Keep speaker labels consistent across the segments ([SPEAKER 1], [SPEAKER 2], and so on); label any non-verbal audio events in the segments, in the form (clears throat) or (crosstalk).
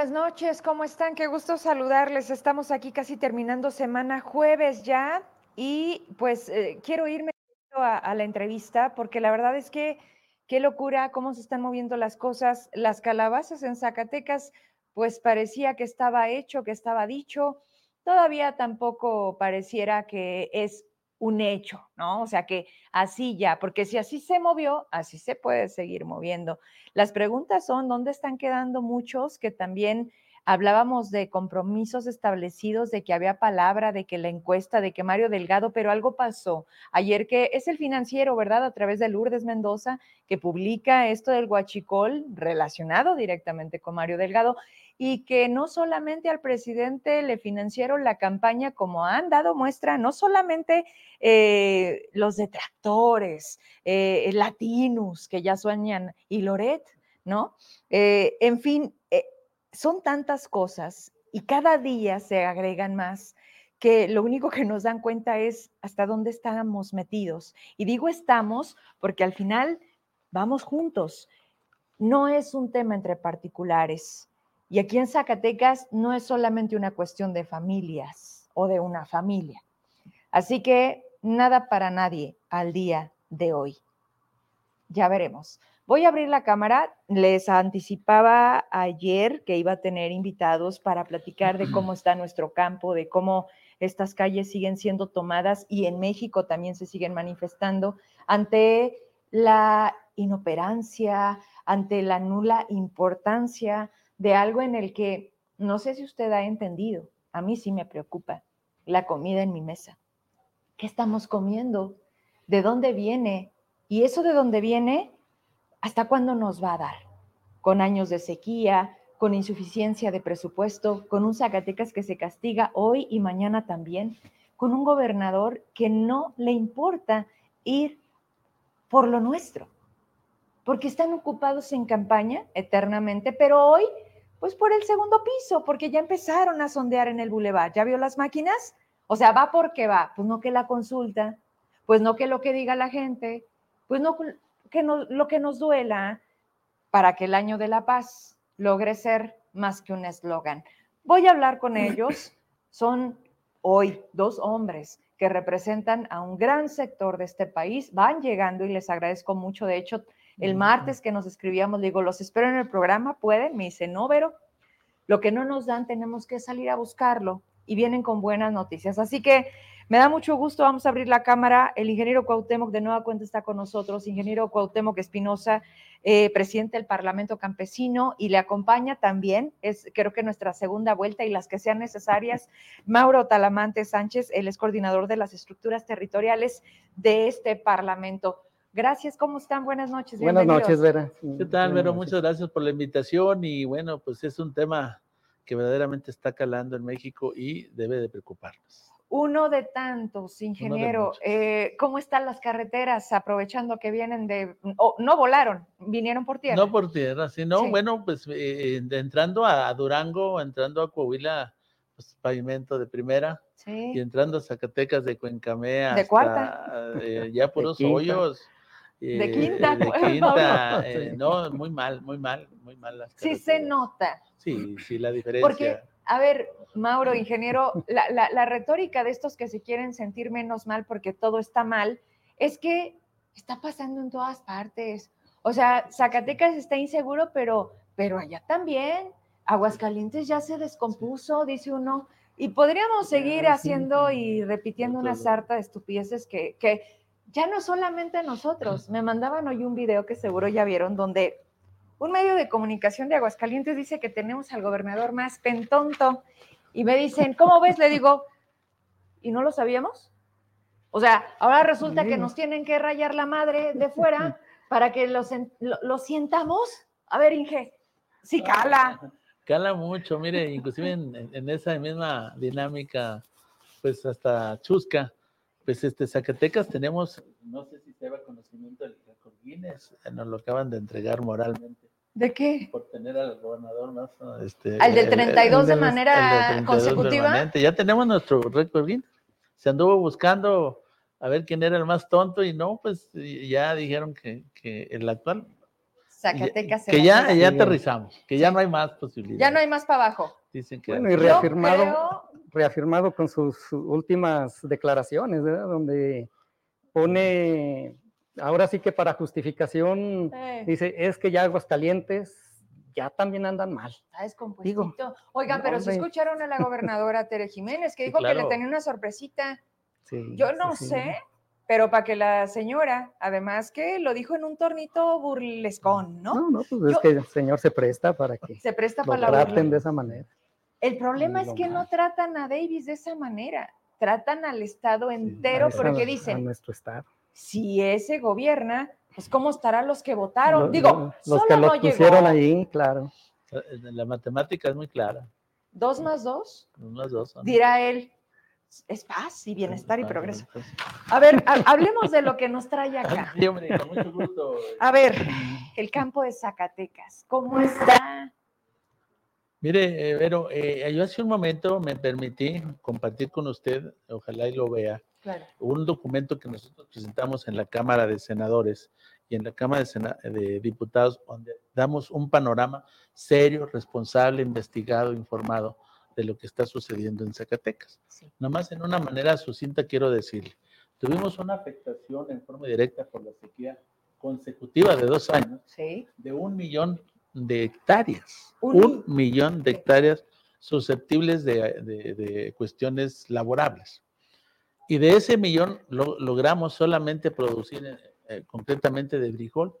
[SPEAKER 1] Buenas noches, ¿cómo están? Qué gusto saludarles. Estamos aquí casi terminando semana jueves ya y pues eh, quiero irme a, a, la entrevista porque la verdad es que qué locura cómo se están moviendo las cosas. Las calabazas en Zacatecas pues parecía que estaba hecho, que estaba dicho. Todavía tampoco pareciera que es un hecho, ¿no? O sea que así ya, porque si así se movió, así se puede seguir moviendo. Las preguntas son, ¿dónde están quedando muchos que también hablábamos de compromisos establecidos, de que había palabra, de que la encuesta, de que Mario Delgado, pero algo pasó ayer que es el financiero, ¿verdad? A través de Lourdes Mendoza, que publica esto del guachicol relacionado directamente con Mario Delgado y que no solamente al presidente le financiaron la campaña, como han dado muestra, no solamente eh, los detractores, eh, latinos que ya sueñan, y Loret, ¿no? Eh, en fin, eh, son tantas cosas y cada día se agregan más que lo único que nos dan cuenta es hasta dónde estamos metidos. Y digo estamos porque al final vamos juntos. No es un tema entre particulares, y aquí en Zacatecas no es solamente una cuestión de familias o de una familia. Así que nada para nadie al día de hoy. Ya veremos. Voy a abrir la cámara. Les anticipaba ayer que iba a tener invitados para platicar de cómo está nuestro campo, de cómo estas calles siguen siendo tomadas y en México también se siguen manifestando ante la inoperancia, ante la nula importancia de algo en el que no sé si usted ha entendido, a mí sí me preocupa, la comida en mi mesa. ¿Qué estamos comiendo? ¿De dónde viene? Y eso de dónde viene, ¿hasta cuándo nos va a dar? Con años de sequía, con insuficiencia de presupuesto, con un Zacatecas que se castiga hoy y mañana también, con un gobernador que no le importa ir por lo nuestro, porque están ocupados en campaña eternamente, pero hoy pues por el segundo piso, porque ya empezaron a sondear en el bulevar. ¿Ya vio las máquinas? O sea, va porque va. Pues no que la consulta, pues no que lo que diga la gente, pues no que no, lo que nos duela para que el año de la paz logre ser más que un eslogan. Voy a hablar con (clears throat) ellos. Son hoy dos hombres que representan a un gran sector de este país. Van llegando y les agradezco mucho. De hecho, el martes que nos escribíamos, digo, los espero en el programa, pueden, me dice, no, pero lo que no nos dan tenemos que salir a buscarlo y vienen con buenas noticias. Así que me da mucho gusto, vamos a abrir la cámara. El ingeniero Cuauhtémoc de nueva cuenta está con nosotros, ingeniero Cuauhtémoc Espinosa, eh, presidente del Parlamento Campesino, y le acompaña también, es creo que nuestra segunda vuelta y las que sean necesarias, (laughs) Mauro Talamante Sánchez, él es coordinador de las estructuras territoriales de este Parlamento. Gracias, ¿cómo están? Buenas noches.
[SPEAKER 2] Buenas noches, Vera.
[SPEAKER 3] ¿Qué tal, Vero? Muchas gracias por la invitación y bueno, pues es un tema que verdaderamente está calando en México y debe de preocuparnos.
[SPEAKER 1] Uno de tantos, ingeniero. De eh, ¿Cómo están las carreteras aprovechando que vienen de... Oh, no volaron, vinieron por tierra.
[SPEAKER 3] No por tierra, sino sí. bueno, pues eh, entrando a Durango, entrando a Coahuila, pues pavimento de primera. Sí. Y entrando a Zacatecas de Cuencamé
[SPEAKER 1] hasta... De cuarta.
[SPEAKER 3] Eh, ya puros hoyos.
[SPEAKER 1] De quinta,
[SPEAKER 3] de quinta eh, no, muy mal, muy mal, muy mal. Las
[SPEAKER 1] sí se nota.
[SPEAKER 3] Sí, sí, la diferencia.
[SPEAKER 1] Porque, a ver, Mauro, ingeniero, la, la, la, retórica de estos que se quieren sentir menos mal porque todo está mal, es que está pasando en todas partes. O sea, Zacatecas está inseguro, pero, pero allá también. Aguascalientes ya se descompuso, dice uno. Y podríamos seguir haciendo y repitiendo una sarta de estupideces que, que ya no solamente nosotros, me mandaban hoy un video que seguro ya vieron, donde un medio de comunicación de Aguascalientes dice que tenemos al gobernador más pentonto y me dicen, ¿cómo ves? Le digo, ¿y no lo sabíamos? O sea, ahora resulta que nos tienen que rayar la madre de fuera para que lo, lo, lo sientamos. A ver, Inge, sí cala.
[SPEAKER 3] Cala mucho, mire, inclusive en, en esa misma dinámica, pues hasta chusca pues este Zacatecas tenemos, no sé si se va conocimiento del récord Guinness, nos lo acaban de entregar moralmente.
[SPEAKER 1] ¿De qué?
[SPEAKER 3] Por tener al gobernador más. Este,
[SPEAKER 1] ¿Al del 32 el, el, de manera 32 consecutiva?
[SPEAKER 3] Permanente. Ya tenemos nuestro récord Guinness. Se anduvo buscando a ver quién era el más tonto y no, pues ya dijeron que, que el actual.
[SPEAKER 1] Zacatecas.
[SPEAKER 3] Que ya, ya aterrizamos, que ya no hay más posibilidades.
[SPEAKER 1] Ya no hay más para abajo.
[SPEAKER 3] Dicen que
[SPEAKER 2] Bueno, y reafirmado, reafirmado con sus últimas declaraciones, ¿verdad? Donde pone, ahora sí que para justificación,
[SPEAKER 1] Eh,
[SPEAKER 2] dice, es que ya Aguascalientes ya también andan mal.
[SPEAKER 1] está descompuestito. Oigan,
[SPEAKER 2] no,
[SPEAKER 1] pero si escucharon a la gobernadora Tere Jiménez, que
[SPEAKER 3] Sí,
[SPEAKER 1] dijo que le tenía una sorpresita.
[SPEAKER 2] Sí,
[SPEAKER 1] Yo no
[SPEAKER 2] sí, sí.
[SPEAKER 1] sé, pero para que la señora, además que lo dijo en un tornito burlescón, ¿no?
[SPEAKER 2] No, no, pues
[SPEAKER 1] Yo-
[SPEAKER 2] es que el señor se presta para que
[SPEAKER 1] Se presta
[SPEAKER 2] lo
[SPEAKER 1] para la
[SPEAKER 2] traten
[SPEAKER 1] burla.
[SPEAKER 2] de esa manera.
[SPEAKER 1] El problema es
[SPEAKER 2] lo
[SPEAKER 1] que no
[SPEAKER 2] más.
[SPEAKER 1] tratan a Davis de esa manera. Tratan al Estado entero porque
[SPEAKER 2] A
[SPEAKER 1] dicen,
[SPEAKER 2] nuestro estado.
[SPEAKER 1] si ese gobierna, pues cómo estarán los que votaron. Digo,
[SPEAKER 2] los
[SPEAKER 1] solo
[SPEAKER 2] que lo
[SPEAKER 1] no
[SPEAKER 2] pusieron
[SPEAKER 1] llegó.
[SPEAKER 2] ahí, claro.
[SPEAKER 3] La matemática es muy clara.
[SPEAKER 1] Dos más dos,
[SPEAKER 3] dos son.
[SPEAKER 1] dirá él, es paz y bienestar y progreso. A ver, ha- hablemos de lo que nos trae (laughs) acá.
[SPEAKER 3] Sí, hombre, con mucho gusto.
[SPEAKER 1] A ver, el campo de Zacatecas, ¿cómo está?
[SPEAKER 3] Mire, eh, Vero, eh, yo hace un momento me permití compartir con usted, ojalá y lo vea,
[SPEAKER 1] Claro.
[SPEAKER 3] un documento que nosotros presentamos en la Cámara de Senadores y en la Cámara de, Sena- de Diputados, donde damos un panorama serio, responsable, investigado, informado de lo que está sucediendo en Zacatecas.
[SPEAKER 1] Sí.
[SPEAKER 3] Nomás en una manera sucinta quiero decirle, tuvimos una afectación en forma directa por la sequía consecutiva de dos años
[SPEAKER 1] Sí.
[SPEAKER 3] de un millón de hectáreas,
[SPEAKER 1] Un
[SPEAKER 3] un, millón de hectáreas susceptibles de, de- de cuestiones laborables. Y de ese millón lo- logramos solamente producir eh, eh, concretamente de frijol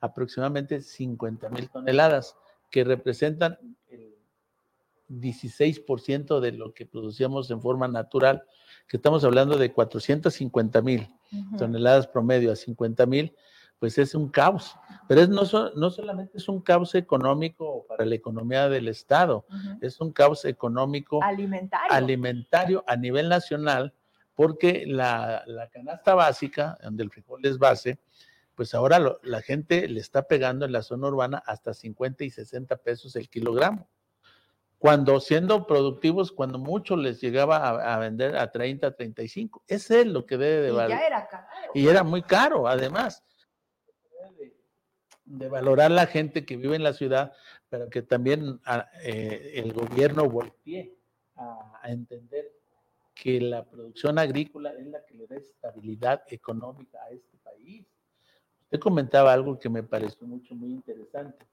[SPEAKER 3] aproximadamente 50 mil toneladas, que representan el 16% de lo que producíamos en forma natural, que estamos hablando de 450 mil
[SPEAKER 1] Ujú.
[SPEAKER 3] toneladas promedio a 50 mil, pues es un caos. Pero es no, so- no solamente es un caos económico para la economía del Estado, es un caos económico
[SPEAKER 1] Alimentario.
[SPEAKER 3] alimentario a nivel nacional, porque la, la canasta básica, donde el frijol es base, pues ahora lo- la gente le está pegando en la zona urbana hasta 50 y 60 pesos el kilogramo. Cuando siendo productivos, cuando mucho les llegaba a, a vender a 30, 35. Ese es lo que debe de
[SPEAKER 1] y
[SPEAKER 3] valer
[SPEAKER 1] ya era caro.
[SPEAKER 3] y era muy caro, además. De, valorar la gente que vive en la ciudad, pero que también ah, eh, el gobierno voltee a, a entender que la producción agrícola es la que le da estabilidad económica a este país. Usted comentaba algo que me pareció mucho, muy interesante.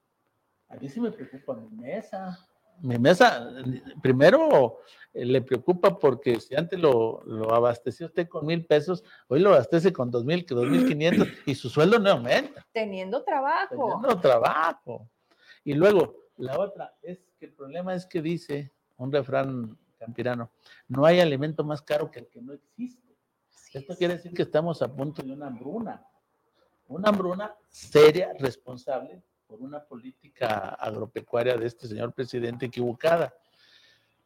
[SPEAKER 3] A mí sí me preocupa mi mesa. Mi mesa, primero eh, le preocupa porque si antes lo, lo abasteció usted con mil pesos, hoy lo abastece con dos mil, que dos mil quinientos (clears throat) y su sueldo no aumenta,
[SPEAKER 1] Teniendo trabajo.
[SPEAKER 3] teniendo trabajo. Y luego, la otra es que el problema es que dice un refrán campirano, no hay alimento más caro que el que no existe. Esto
[SPEAKER 1] es.
[SPEAKER 3] quiere decir que estamos a punto de una hambruna, una hambruna seria, responsable por una política agropecuaria de este señor presidente equivocada.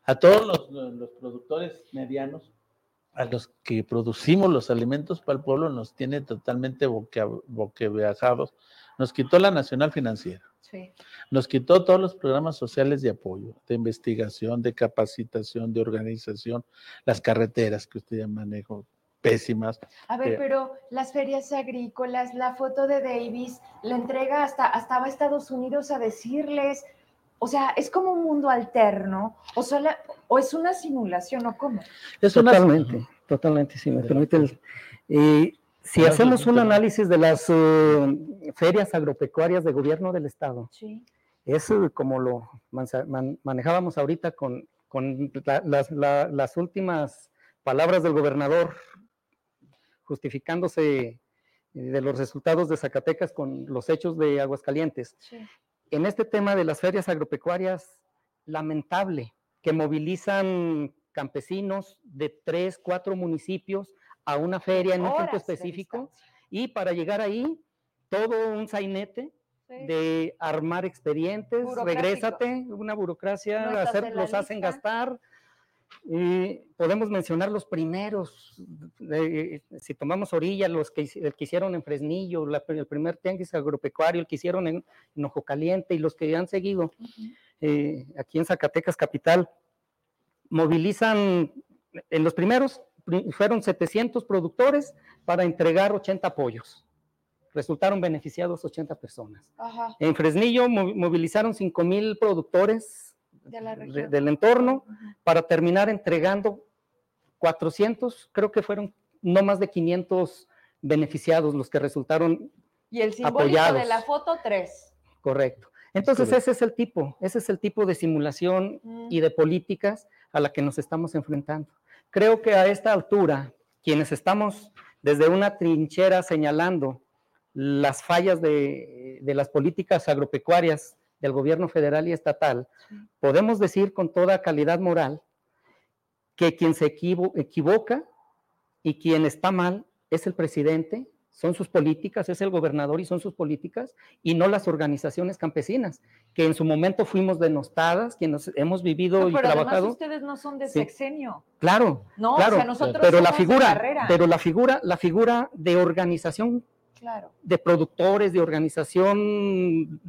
[SPEAKER 3] A todos los, los productores medianos, a los que producimos los alimentos para el pueblo, nos tiene totalmente boquiabajados. Nos quitó la Nacional Financiera.
[SPEAKER 1] Sí.
[SPEAKER 3] Nos quitó todos los programas sociales de apoyo, de investigación, de capacitación, de organización, las carreteras que usted ya manejó, pésimas.
[SPEAKER 1] A ver,
[SPEAKER 3] Eh,
[SPEAKER 1] pero las ferias agrícolas, la foto de Davis, la entrega hasta, hasta va a Estados Unidos a decirles, o sea, es como un mundo alterno, o, sola, o es una simulación, ¿o cómo?
[SPEAKER 3] Es una-
[SPEAKER 2] Totalmente, totalmente, si me permite. el- y si hacemos un análisis de las eh, ferias agropecuarias de gobierno del Estado,
[SPEAKER 1] Sí.
[SPEAKER 2] es eh, como lo man- manejábamos ahorita con, con la- las, la- las últimas palabras del gobernador justificándose eh, de los resultados de Zacatecas con los hechos de Aguascalientes.
[SPEAKER 1] sí.
[SPEAKER 2] En este tema de las ferias agropecuarias, lamentable que movilizan campesinos de tres, cuatro municipios a una feria en un tiempo específico y para llegar ahí, todo un sainete
[SPEAKER 1] Sí.
[SPEAKER 2] de armar expedientes, regrésate, una burocracia,
[SPEAKER 1] No
[SPEAKER 2] hacer- los hacen gastar. Y podemos mencionar los primeros, de- si tomamos orilla, los que, el que hicieron en Fresnillo, la- el primer tianguis agropecuario, el que hicieron en, en Ojo Caliente y los que han seguido
[SPEAKER 1] Ujú.
[SPEAKER 2] eh, aquí en Zacatecas Capital, movilizan, en los primeros pri- fueron 700 productores para entregar 80 pollos. resultaron beneficiados 80 personas. En Fresnillo mo- movilizaron 5 mil productores
[SPEAKER 1] De la
[SPEAKER 2] de-
[SPEAKER 1] región.
[SPEAKER 2] del entorno para terminar entregando 400, creo que fueron no más de 500 beneficiados los que resultaron
[SPEAKER 1] Y el simbólico
[SPEAKER 2] apoyados.
[SPEAKER 1] de la foto, tres.
[SPEAKER 2] correctos. Entonces
[SPEAKER 3] correcto.
[SPEAKER 2] ese es el tipo, ese es el tipo de simulación
[SPEAKER 1] Mm.
[SPEAKER 2] y de políticas a la que nos estamos enfrentando. Creo que a esta altura, quienes estamos desde una trinchera señalando las fallas de, de las políticas agropecuarias del gobierno federal y estatal, podemos decir con toda calidad moral que quien se equivo- equivoca y quien está mal es el presidente, son sus políticas, es el gobernador y son sus políticas, y no las organizaciones campesinas, que en su momento fuimos denostadas, quienes hemos vivido
[SPEAKER 1] No,
[SPEAKER 2] y
[SPEAKER 1] pero
[SPEAKER 2] trabajado.
[SPEAKER 1] ustedes no son de
[SPEAKER 2] Sí.
[SPEAKER 1] sexenio.
[SPEAKER 2] Claro,
[SPEAKER 1] No,
[SPEAKER 2] claro,
[SPEAKER 1] o sea, nosotros
[SPEAKER 2] pero la
[SPEAKER 1] somos de
[SPEAKER 2] figura,
[SPEAKER 1] carrera.
[SPEAKER 2] pero la figura, la figura de organización
[SPEAKER 1] Claro.
[SPEAKER 2] de productores, de organización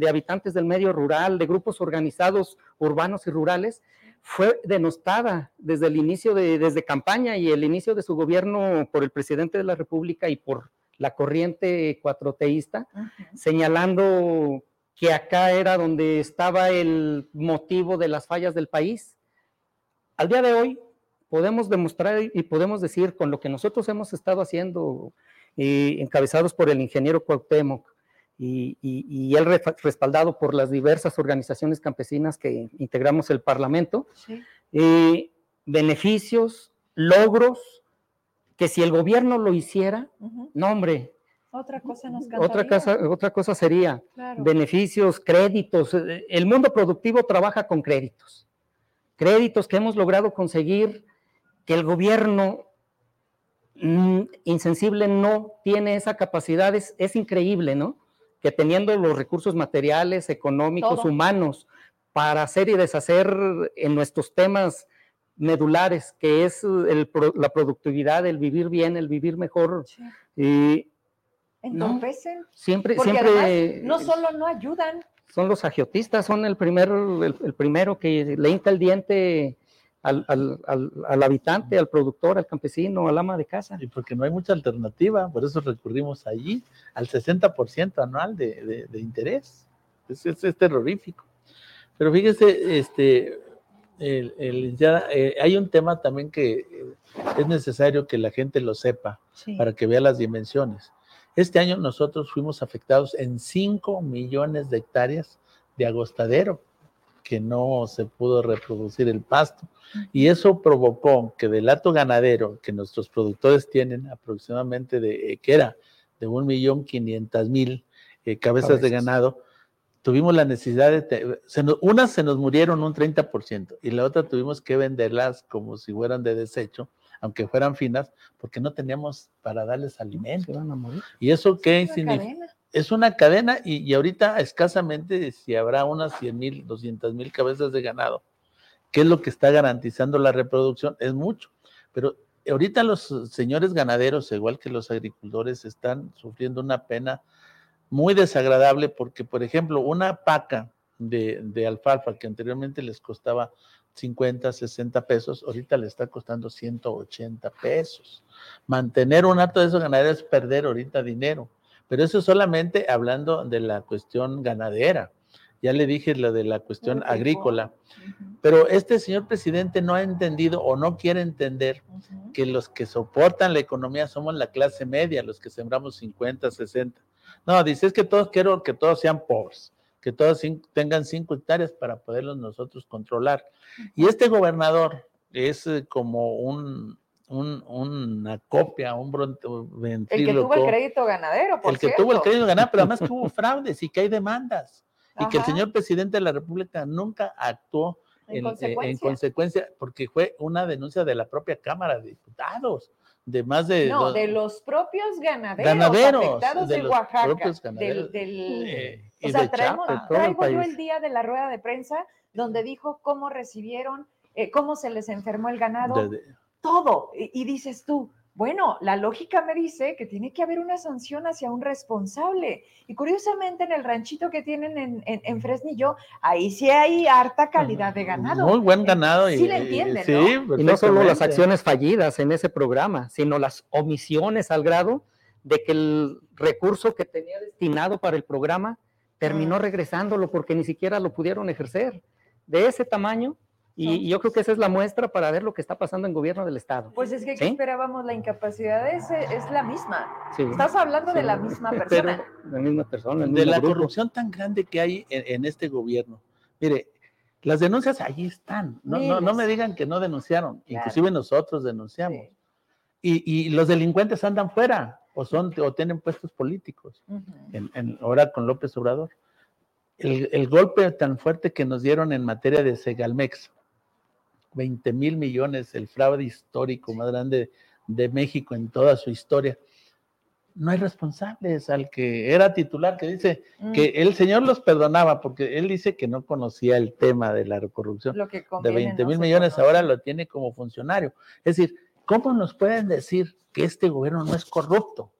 [SPEAKER 2] de habitantes del medio rural, de grupos organizados urbanos y rurales, fue denostada desde el inicio de, desde campaña y el inicio de su gobierno por el presidente de la República y por la corriente cuatroteísta, señalando que acá era donde estaba el motivo de las fallas del país. Al día de hoy podemos demostrar y podemos decir con lo que nosotros hemos estado haciendo, eh, encabezados por el ingeniero Cuauhtémoc y, y- y él respaldado por las diversas organizaciones campesinas que integramos el Parlamento,
[SPEAKER 1] Sí.
[SPEAKER 2] eh, beneficios, logros, que si el gobierno lo hiciera,
[SPEAKER 1] Ujú.
[SPEAKER 2] no hombre,
[SPEAKER 1] Otra cosa nos
[SPEAKER 2] otra
[SPEAKER 1] cantaría.
[SPEAKER 2] cosa, otra cosa sería
[SPEAKER 1] Claro.
[SPEAKER 2] beneficios, créditos. eh, El mundo productivo trabaja con créditos. Créditos que hemos logrado conseguir que el gobierno mm, insensible no tiene esa capacidad. Es, es increíble, ¿no? Que teniendo los recursos materiales, económicos,
[SPEAKER 1] Todo.
[SPEAKER 2] humanos, para hacer y deshacer en nuestros temas medulares, que es el la productividad, el vivir bien, el vivir mejor,
[SPEAKER 1] Sí.
[SPEAKER 2] y
[SPEAKER 1] Entorpecen.
[SPEAKER 2] siempre,
[SPEAKER 1] Porque
[SPEAKER 2] siempre
[SPEAKER 1] además no solo no ayudan,
[SPEAKER 2] son los agiotistas, son el, primer, el, el primero que le hinca el diente al, al- al- al habitante, al productor, al campesino, al ama de casa.
[SPEAKER 3] Y porque no hay mucha alternativa, por eso recurrimos allí al 60% anual de, de- de interés. Es, es- es terrorífico. Pero fíjese, este, el, el licenciada, eh, hay un tema también que eh, es necesario que la gente lo sepa
[SPEAKER 1] Sí.
[SPEAKER 3] para que vea las dimensiones. Este año nosotros fuimos afectados en 5 millones de hectáreas de agostadero, que no se pudo reproducir el pasto. Y eso provocó que del hato ganadero que nuestros productores tienen aproximadamente de, eh, que era de un millón quinientas mil eh, cabezas de ganado, tuvimos la necesidad de, se nos- unas se nos murieron un 30% y la otra tuvimos que venderlas como si fueran de desecho, aunque fueran finas, porque no teníamos para darles alimento.
[SPEAKER 2] Se van a morir.
[SPEAKER 3] ¿Y eso qué significa? Es una cadena y, y ahorita escasamente si habrá unas 100 mil, 200 mil cabezas de ganado, que es lo que está garantizando la reproducción, es mucho. Pero ahorita los señores ganaderos, igual que los agricultores, están sufriendo una pena muy desagradable porque, por ejemplo, una paca de, de alfalfa que anteriormente les costaba 50, 60 pesos, ahorita le está costando 180 pesos. Mantener un acto de esos ganaderos es perder ahorita dinero. Pero eso solamente hablando de la cuestión ganadera. Ya le dije lo de la cuestión agrícola. Pero este señor presidente no ha entendido o no quiere entender que los que soportan la economía somos la clase media, los que sembramos 50, 60. No, dice es que todos quiero que todos sean pobres, que todos tengan 5 hectáreas para poderlos nosotros controlar. Y este gobernador es eh, como un, un- una copia, un bron-
[SPEAKER 1] El que tuvo el
[SPEAKER 3] ventríloco,
[SPEAKER 1] crédito ganadero, por
[SPEAKER 3] el que tuvo el crédito ganar, pero además (laughs) hubo fraudes y que hay demandas. Y que el señor presidente de la República nunca actuó
[SPEAKER 1] en,
[SPEAKER 3] en, eh, en
[SPEAKER 1] consecuencia.
[SPEAKER 3] porque fue una denuncia de la propia Cámara de Diputados, de más de...
[SPEAKER 1] no,
[SPEAKER 3] dos-
[SPEAKER 1] de los propios ganaderos,
[SPEAKER 3] Ganaderos,
[SPEAKER 1] afectados
[SPEAKER 3] de
[SPEAKER 1] de,
[SPEAKER 3] los
[SPEAKER 1] Oaxaca.
[SPEAKER 3] propios
[SPEAKER 1] Del,
[SPEAKER 3] ganaderos.
[SPEAKER 1] del-
[SPEAKER 3] eh,
[SPEAKER 1] o sea,
[SPEAKER 3] de
[SPEAKER 1] traemos-
[SPEAKER 2] todo el
[SPEAKER 1] traigo yo el día de la rueda de prensa donde dijo cómo recibieron, eh, cómo se les enfermó el ganado,
[SPEAKER 3] de-
[SPEAKER 1] todo. Y, y dices tú, bueno, la lógica me dice que tiene que haber una sanción hacia un responsable. Y curiosamente en el ranchito que tienen en, en, en Fresnillo, ahí sí hay harta calidad de ganado.
[SPEAKER 3] Muy buen ganado.
[SPEAKER 1] Sí
[SPEAKER 3] y,
[SPEAKER 1] le entienden,
[SPEAKER 3] sí,
[SPEAKER 1] ¿no?
[SPEAKER 2] Y no solo las acciones fallidas en ese programa, sino las omisiones al grado de que el recurso que tenía destinado para el programa terminó
[SPEAKER 1] Mm.
[SPEAKER 2] regresándolo porque ni siquiera lo pudieron ejercer. De ese tamaño, y, y yo creo que esa es la muestra para ver lo que está pasando en gobierno del Estado.
[SPEAKER 1] Pues es que ¿qué
[SPEAKER 2] ¿Sí?
[SPEAKER 1] esperábamos, la incapacidad es, es la misma.
[SPEAKER 2] Sí,
[SPEAKER 1] Estás hablando de la misma (laughs)
[SPEAKER 3] Pero-
[SPEAKER 1] persona.
[SPEAKER 2] la misma persona.
[SPEAKER 3] de la
[SPEAKER 2] grupo.
[SPEAKER 3] corrupción tan grande que hay en, en este gobierno. Mire, las denuncias allí están. No, no, no me digan que no denunciaron.
[SPEAKER 1] Claro.
[SPEAKER 3] Inclusive nosotros denunciamos.
[SPEAKER 1] Sí.
[SPEAKER 3] Y, y los delincuentes andan fuera o son o tienen puestos políticos.
[SPEAKER 1] Ujú.
[SPEAKER 3] En, en- ahora con López Obrador. El, el golpe tan fuerte que nos dieron en materia de Segalmex, 20 mil millones, el fraude histórico más grande de México en toda su historia. No hay responsables al que era titular que dice
[SPEAKER 1] Mm,
[SPEAKER 3] que el señor los perdonaba porque él dice que no conocía el tema de la corrupción
[SPEAKER 1] lo que
[SPEAKER 3] de
[SPEAKER 1] conviene
[SPEAKER 3] 20
[SPEAKER 1] no
[SPEAKER 3] mil millones,
[SPEAKER 1] conoce.
[SPEAKER 3] ahora lo tiene como funcionario. Es decir, ¿cómo nos pueden decir que este gobierno no es corrupto?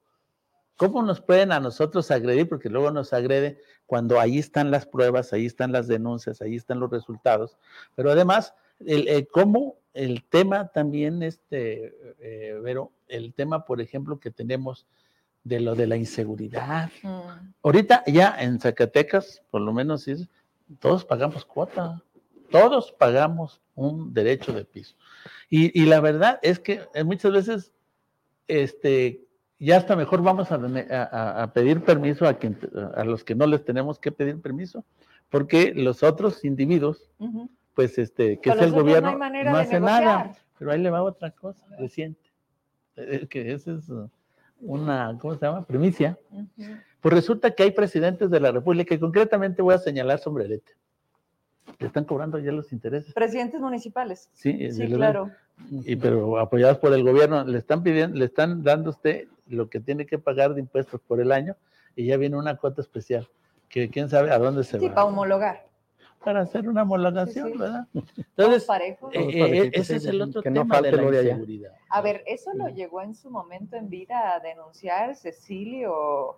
[SPEAKER 3] ¿Cómo nos pueden a nosotros agredir? Porque luego nos agrede cuando ahí están las pruebas, ahí están las denuncias, ahí están los resultados. Pero además, el, el cómo el tema también, este, eh, Vero, el tema, por ejemplo, que tenemos de lo de la inseguridad.
[SPEAKER 1] Mm,
[SPEAKER 3] Ahorita ya en Zacatecas, por lo menos, es- todos pagamos cuota, todos pagamos un derecho de piso. Y, y la verdad es que eh, muchas veces, este, ya hasta mejor vamos a, a- pedir permiso a, quien, a los que no les tenemos que pedir permiso, porque los otros individuos. Pues, este, que es el gobierno,
[SPEAKER 1] no
[SPEAKER 3] no hace nada. Pero ahí le va otra cosa reciente, eh, que esa es uh, una, ¿cómo se llama? Primicia. Pues resulta que hay presidentes de la República y concretamente voy a señalar sombrerete. Le están cobrando ya los intereses.
[SPEAKER 1] Presidentes municipales.
[SPEAKER 3] Sí,
[SPEAKER 1] Sí,
[SPEAKER 3] de la-
[SPEAKER 1] claro.
[SPEAKER 3] Y pero apoyados por el gobierno, le están pidiendo, le están dando usted lo que tiene que pagar de impuestos por el año y ya viene una cuota especial que quién sabe a dónde se
[SPEAKER 1] Sí,
[SPEAKER 3] va.
[SPEAKER 1] para homologar.
[SPEAKER 3] Para hacer una homologación,
[SPEAKER 1] Sí, sí.
[SPEAKER 3] ¿verdad? (laughs) Entonces,
[SPEAKER 1] parejos.
[SPEAKER 3] eh, eh, ese es
[SPEAKER 2] sí,
[SPEAKER 3] el otro
[SPEAKER 2] que no
[SPEAKER 3] tema de la inseguridad.
[SPEAKER 1] A ver, eso lo llegó en su momento en vida a denunciar Cecilio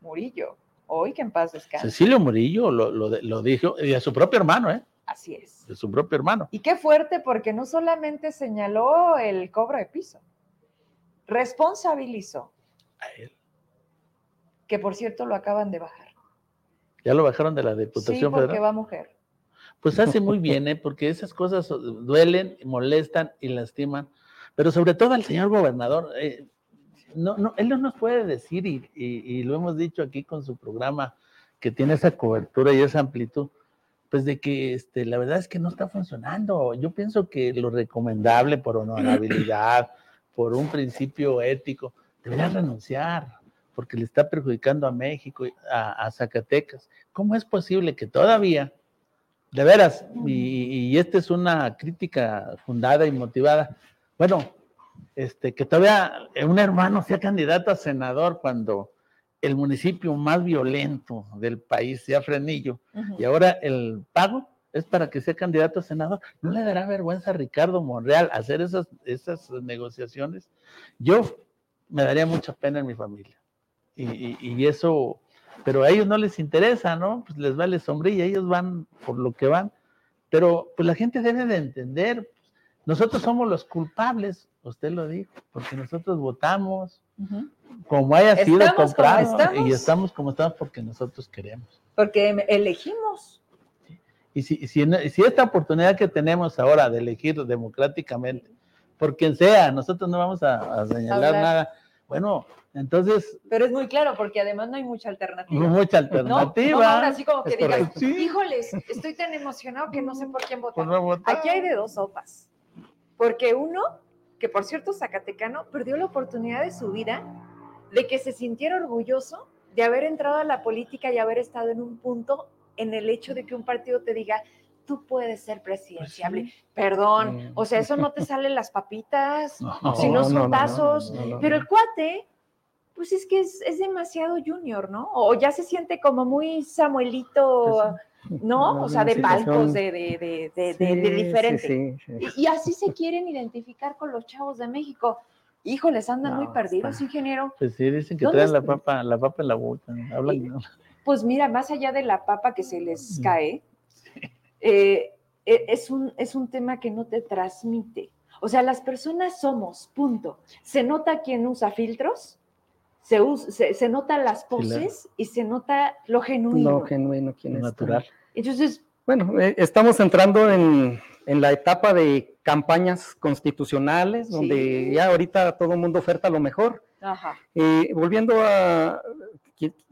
[SPEAKER 1] Murillo. Hoy que en paz descanse.
[SPEAKER 3] Cecilio Murillo lo, lo, dijo, y a su propio hermano, ¿eh?
[SPEAKER 1] Así es.
[SPEAKER 3] De su propio hermano.
[SPEAKER 1] Y qué fuerte porque no solamente señaló el cobro de piso, responsabilizó,
[SPEAKER 3] A él.
[SPEAKER 1] que por cierto lo acaban de bajar.
[SPEAKER 3] Ya lo bajaron de la
[SPEAKER 1] Sí,
[SPEAKER 3] Diputación
[SPEAKER 1] porque
[SPEAKER 3] Federal.
[SPEAKER 1] va mujer.
[SPEAKER 3] Pues hace muy bien, ¿eh? porque esas cosas duelen, molestan y lastiman, pero sobre todo al señor gobernador. eh, no, no, él no nos puede decir, y, y- y lo hemos dicho aquí con su programa, que tiene esa cobertura y esa amplitud, pues de que este, la verdad es que no está funcionando. Yo pienso que lo recomendable por honorabilidad, por un principio ético, debería renunciar, porque le está perjudicando a México, a, a Zacatecas. ¿Cómo es posible que todavía, de veras, y, y esta es una crítica fundada y motivada, bueno, este, que todavía un hermano sea candidato a senador cuando el municipio más violento del país sea Frenillo, y ahora el pago es para que sea candidato a senador. ¿No le dará vergüenza a Ricardo Monreal hacer esas, esas negociaciones? Yo me daría mucha pena en mi familia. Y, y- y eso, pero a ellos no les interesa, ¿no? Pues les vale sombrilla, ellos van por lo que van. Pero pues la gente debe de entender, nosotros somos los culpables, usted lo dijo, porque nosotros votamos como haya sido
[SPEAKER 1] Estamos
[SPEAKER 3] comprado
[SPEAKER 1] estamos.
[SPEAKER 3] y estamos como estamos porque nosotros queremos.
[SPEAKER 1] Porque elegimos.
[SPEAKER 3] Y si, si, si esta oportunidad que tenemos ahora de elegir democráticamente, por quien sea, nosotros no vamos a, a señalar
[SPEAKER 1] Hablar.
[SPEAKER 3] nada, bueno, entonces,
[SPEAKER 1] Pero es muy claro, porque además no hay mucha alternativa.
[SPEAKER 3] mucha
[SPEAKER 1] No,
[SPEAKER 3] alternativa.
[SPEAKER 1] no, ahora sí como que digas.
[SPEAKER 3] Sí.
[SPEAKER 1] híjoles, estoy tan emocionado que no sé por quién votar.
[SPEAKER 3] no votar.
[SPEAKER 1] Aquí hay de dos sopas. Porque uno, que por cierto Zacatecano, perdió la oportunidad de su vida de que se sintiera orgulloso de haber entrado a la política y haber estado en un punto en el hecho de que un partido te diga, tú puedes ser presidenciable.
[SPEAKER 3] Pues
[SPEAKER 1] Perdón,
[SPEAKER 2] Mm.
[SPEAKER 1] o sea, eso no te sale en las papitas,
[SPEAKER 3] No,
[SPEAKER 1] si no son
[SPEAKER 2] no, no,
[SPEAKER 1] tazos,
[SPEAKER 2] no, no,
[SPEAKER 1] pero el cuate, pues es que es, es demasiado junior, ¿no? O ya se siente como muy Samuelito, ¿no? O sea, de palcos, de, de, de, de,
[SPEAKER 2] Sí,
[SPEAKER 1] de- de diferente.
[SPEAKER 2] sí, sí, sí.
[SPEAKER 1] Y, y así se quieren identificar con los chavos de México. Híjoles, andan muy perdidos,
[SPEAKER 2] está-
[SPEAKER 1] ingeniero.
[SPEAKER 3] Pues sí, dicen que
[SPEAKER 1] ¿Dónde
[SPEAKER 3] traen la papa, la papa en la boca. ¿no? Hablan, ¿no?
[SPEAKER 1] Pues mira, más allá de la papa que se les
[SPEAKER 3] Mm.
[SPEAKER 1] cae, eh, e- es, un, es un tema que no te transmite. O sea, las personas somos, punto. Se nota quién usa filtros, se, us- se, se notan las poses y se nota lo genuino.
[SPEAKER 2] No, genuino, quién es.
[SPEAKER 3] Natural.
[SPEAKER 1] Entonces,
[SPEAKER 2] Bueno, eh, estamos entrando en, en la etapa de campañas constitucionales, donde
[SPEAKER 1] Sí.
[SPEAKER 2] ya ahorita todo el mundo oferta lo mejor.
[SPEAKER 1] ajá,
[SPEAKER 2] Eh, volviendo a,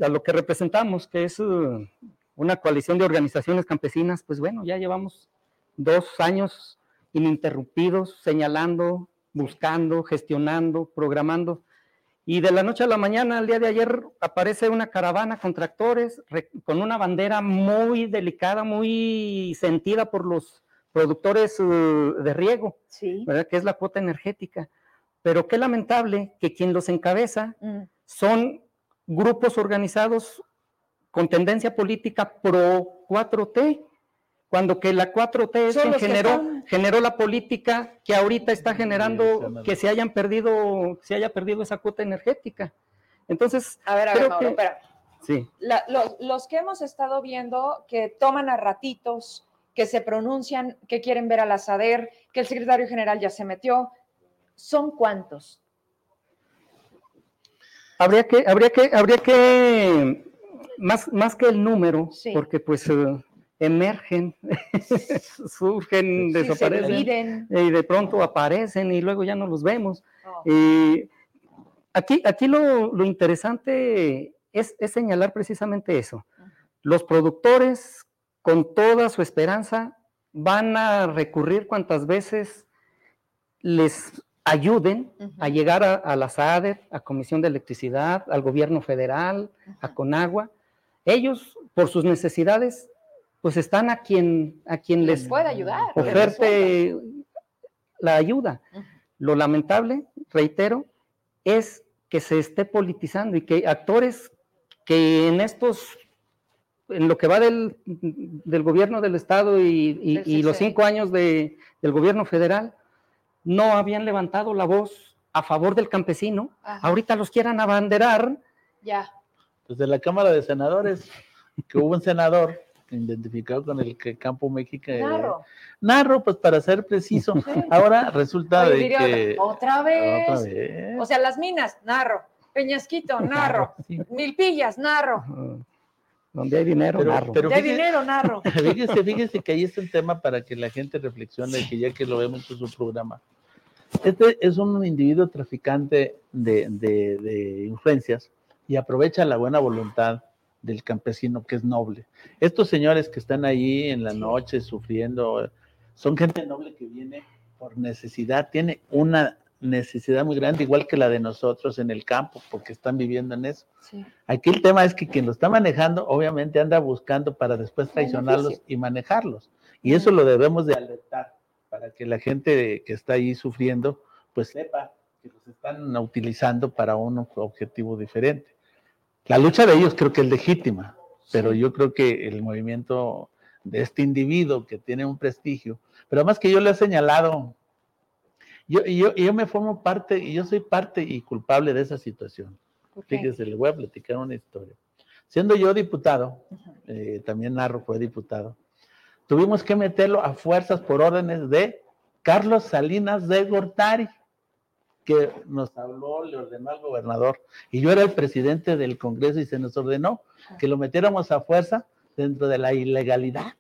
[SPEAKER 2] a lo que representamos, que es uh, una coalición de organizaciones campesinas, pues bueno, ya llevamos dos años ininterrumpidos señalando, buscando, gestionando, programando. Y de la noche a la mañana, al día de ayer, aparece una caravana con tractores, re- con una bandera muy delicada, muy sentida por los productores uh, de riego,
[SPEAKER 1] sí.
[SPEAKER 2] ¿verdad? Que es la cuota energética. Pero qué lamentable que quien los encabeza
[SPEAKER 1] mm,
[SPEAKER 2] son grupos organizados con tendencia política pro 4T, cuando que la 4T es quien generó,
[SPEAKER 1] están-
[SPEAKER 2] generó la política que ahorita está generando que se hayan perdido, se haya perdido esa cuota energética. Entonces,
[SPEAKER 1] A ver, a ver, Mauro,
[SPEAKER 2] que-
[SPEAKER 1] espera.
[SPEAKER 2] sí,
[SPEAKER 1] La- los, los que hemos estado viendo que toman a ratitos, que se pronuncian, que quieren ver al asader, que el secretario general ya se metió, ¿son cuántos?
[SPEAKER 2] habría que, habría que, habría que, más, más que el número,
[SPEAKER 1] Sí.
[SPEAKER 2] porque pues eh, emergen, (laughs) surgen,
[SPEAKER 1] Sí,
[SPEAKER 2] desaparecen. y de pronto aparecen y luego ya no los vemos.
[SPEAKER 1] Oh,
[SPEAKER 2] Eh, aquí aquí lo, lo interesante es, es señalar precisamente eso. Los productores, con toda su esperanza, van a recurrir cuantas veces les ayuden a llegar a, a la SADER, a Comisión de Electricidad, al gobierno federal, a. Conagua. Ellos, por sus necesidades, pues están a quien, a quien les
[SPEAKER 1] puede ayudar.
[SPEAKER 2] oferte la ayuda. Lo lamentable, reitero, es que se esté politizando y que actores que en estos, en lo que va del, del gobierno del Estado y, y- los cinco años de- del gobierno federal, no habían levantado la voz a favor del campesino,
[SPEAKER 1] Ajá.
[SPEAKER 2] ahorita los quieran abanderar.
[SPEAKER 1] Ya.
[SPEAKER 3] Desde la Cámara de Senadores, que hubo un senador identificado con el que Campo México.
[SPEAKER 1] Claro.
[SPEAKER 3] Narro, pues para ser preciso.
[SPEAKER 1] Sí.
[SPEAKER 3] Ahora resulta
[SPEAKER 1] Oye,
[SPEAKER 3] de
[SPEAKER 1] diría
[SPEAKER 3] que.
[SPEAKER 1] otra vez.
[SPEAKER 3] Otra vez.
[SPEAKER 1] O sea, las minas, narro. Peñasquito, narro.
[SPEAKER 3] Sí.
[SPEAKER 1] Milpillas, narro.
[SPEAKER 2] uh, Donde hay dinero,
[SPEAKER 3] Pero-
[SPEAKER 2] narro.
[SPEAKER 3] pero-
[SPEAKER 1] De
[SPEAKER 3] fíjese-
[SPEAKER 1] dinero, narro. (laughs)
[SPEAKER 3] Fíjese, fíjese que ahí está un tema para que la gente reflexione, que ya que lo vemos en su programa. Este es un individuo traficante de, de- de influencias y aprovecha la buena voluntad del campesino que es noble. Estos señores que están ahí en la noche sufriendo, son gente noble que viene por necesidad, tiene una necesidad muy grande, igual que la de nosotros en el campo, porque están viviendo en eso.
[SPEAKER 1] Sí.
[SPEAKER 3] Aquí el tema es que quien lo está manejando, obviamente anda buscando para después traicionarlos
[SPEAKER 1] Beneficio.
[SPEAKER 3] y manejarlos. Y eso lo debemos de alertar para que la gente que está ahí sufriendo, pues sepa que los están utilizando para un objetivo diferente. La lucha de ellos creo que es legítima, pero yo creo que el movimiento de este individuo que tiene un prestigio, pero además que yo le he señalado, yo, yo, yo me formo parte, y yo soy parte y culpable de esa situación. Fíjese, le voy a platicar una historia. Siendo yo diputado, eh, también Narro fue diputado, tuvimos que meterlo a fuerzas por órdenes de Carlos Salinas de Gortari, que nos habló, le ordenó al gobernador, y yo era el presidente del Congreso y se nos ordenó que lo metiéramos a fuerza dentro de la ilegalidad,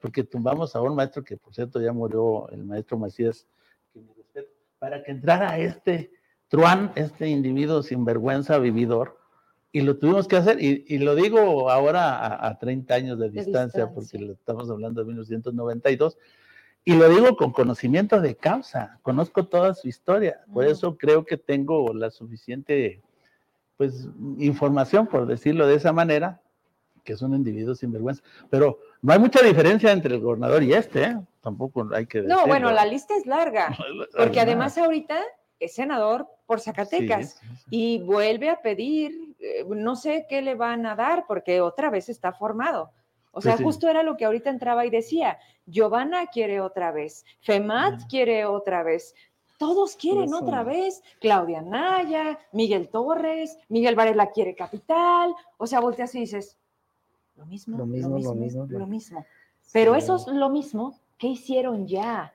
[SPEAKER 3] porque tumbamos a un maestro que, por cierto, ya murió, el maestro Macías, que me respeto, para que entrara este truán, este individuo sinvergüenza, vividor, y lo tuvimos que hacer, y, y lo digo ahora a, a 30 años de distancia,
[SPEAKER 1] distancia.
[SPEAKER 3] porque lo estamos hablando de 1992, y lo digo con conocimiento de causa, conozco toda su historia, por
[SPEAKER 1] Mm.
[SPEAKER 3] eso creo que tengo la suficiente, pues, información, por decirlo de esa manera, que es un individuo sinvergüenza, pero no hay mucha diferencia entre el gobernador y este, ¿eh? tampoco hay que decirlo.
[SPEAKER 1] No, bueno, la lista es larga, (laughs) porque además ahorita es senador por
[SPEAKER 3] Sí,
[SPEAKER 1] Zacatecas
[SPEAKER 3] sí, sí.
[SPEAKER 1] y vuelve a pedir, eh, no sé qué le van a dar, porque otra vez está formado. O sea,
[SPEAKER 3] sí.
[SPEAKER 1] justo era lo que ahorita entraba y decía, Giovanna quiere otra vez, FEMAT quiere otra vez, todos quieren
[SPEAKER 2] Eso.
[SPEAKER 1] otra vez, Claudia Naya, Miguel Torres, Miguel Varela quiere capital, o sea, volteas y dices, lo mismo,
[SPEAKER 2] Lo mismo, lo mismo,
[SPEAKER 1] lo
[SPEAKER 2] lo-
[SPEAKER 1] mismo. Pero
[SPEAKER 3] Sí.
[SPEAKER 1] eso es lo mismo que hicieron ya.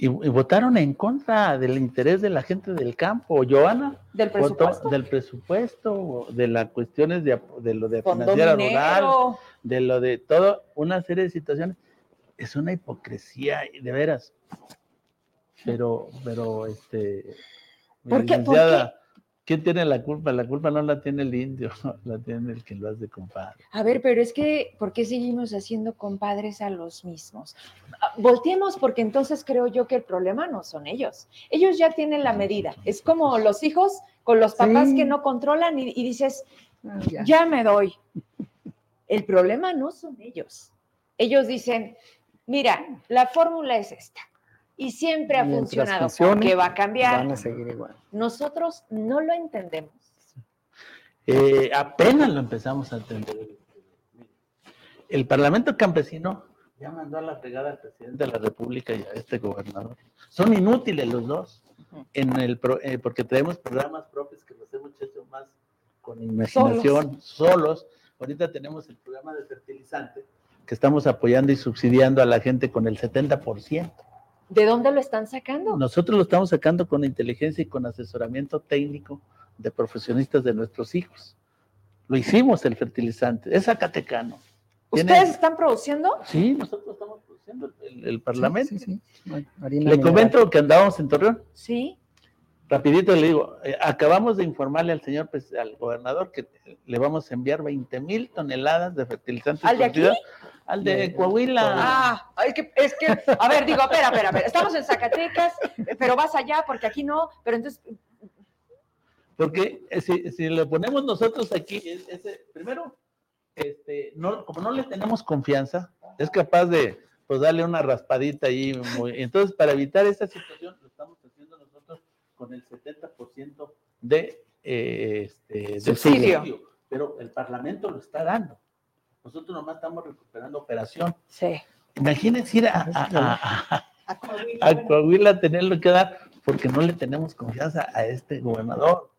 [SPEAKER 3] Y, y votaron en contra del interés de la gente del campo. Joana
[SPEAKER 1] Del
[SPEAKER 3] votó
[SPEAKER 1] presupuesto.
[SPEAKER 3] del presupuesto, de las cuestiones de, de lo de financiera rural, de lo de todo, una serie de situaciones. Es una hipocresía, de veras. Pero, pero, este,
[SPEAKER 1] ¿Por qué? ¿Por
[SPEAKER 3] licenciada, ¿quién tiene la culpa? La culpa no la tiene el indio, (laughs) la tiene el que lo hace compadre.
[SPEAKER 1] A ver, pero es que, ¿por qué seguimos haciendo compadres a los mismos? Ah, Volteemos porque entonces creo yo que el problema no son ellos. Ellos ya tienen la medida. Es como los hijos con los papás
[SPEAKER 2] Sí.
[SPEAKER 1] que no controlan y, y dices,
[SPEAKER 2] Ah, ya.
[SPEAKER 1] ya me doy. El problema no son ellos. Ellos dicen, mira, la fórmula es esta. Y siempre ha
[SPEAKER 2] Mientras
[SPEAKER 1] funcionado. ¿Por
[SPEAKER 2] funcione,
[SPEAKER 1] qué va a cambiar?
[SPEAKER 2] Van a seguir igual.
[SPEAKER 1] Nosotros no lo entendemos.
[SPEAKER 3] Eh, apenas lo empezamos a entender. El Parlamento Campesino ya mandó a la fregada al presidente de la República y a este gobernador. Son inútiles los dos, en el pro- eh, porque tenemos programas propios que los hemos hecho más con imaginación, solos. Ahorita tenemos el programa de fertilizante que estamos apoyando y subsidiando a la gente con el 70%.
[SPEAKER 1] ¿De dónde lo están sacando?
[SPEAKER 3] Nosotros lo estamos sacando con inteligencia y con asesoramiento técnico de profesionistas de nuestros hijos. Lo hicimos el fertilizante, es zacatecano. Tiene-
[SPEAKER 1] ¿Ustedes están produciendo?
[SPEAKER 3] Sí, nosotros estamos produciendo el, el parlamento.
[SPEAKER 2] Sí, sí,
[SPEAKER 3] Le comento que andábamos en Torreón.
[SPEAKER 1] Sí.
[SPEAKER 3] Rapidito le digo, eh, acabamos de informarle al señor, pres- al gobernador, que le vamos a enviar 20 mil toneladas de fertilizantes.
[SPEAKER 1] ¿Al de aquí?
[SPEAKER 3] Al de Coahuila.
[SPEAKER 1] Ah, es que, es que, a ver, digo, espera, espera, espera, estamos en Zacatecas, pero vas allá porque aquí no, pero entonces,
[SPEAKER 3] Porque eh, si, si lo ponemos nosotros aquí, es- ese, primero, este, no, como no le tenemos confianza, es capaz de pues, darle una raspadita ahí. muy- entonces, para evitar esta situación, lo estamos haciendo nosotros con el 70% de, eh, este, de
[SPEAKER 1] Subsidio.
[SPEAKER 3] Pero el Parlamento lo está dando. Nosotros nomás estamos recuperando operación.
[SPEAKER 1] sí.
[SPEAKER 3] Imagínense ir a, a- a- a- a Coahuila a tenerlo que dar porque no le tenemos confianza a este gobernador.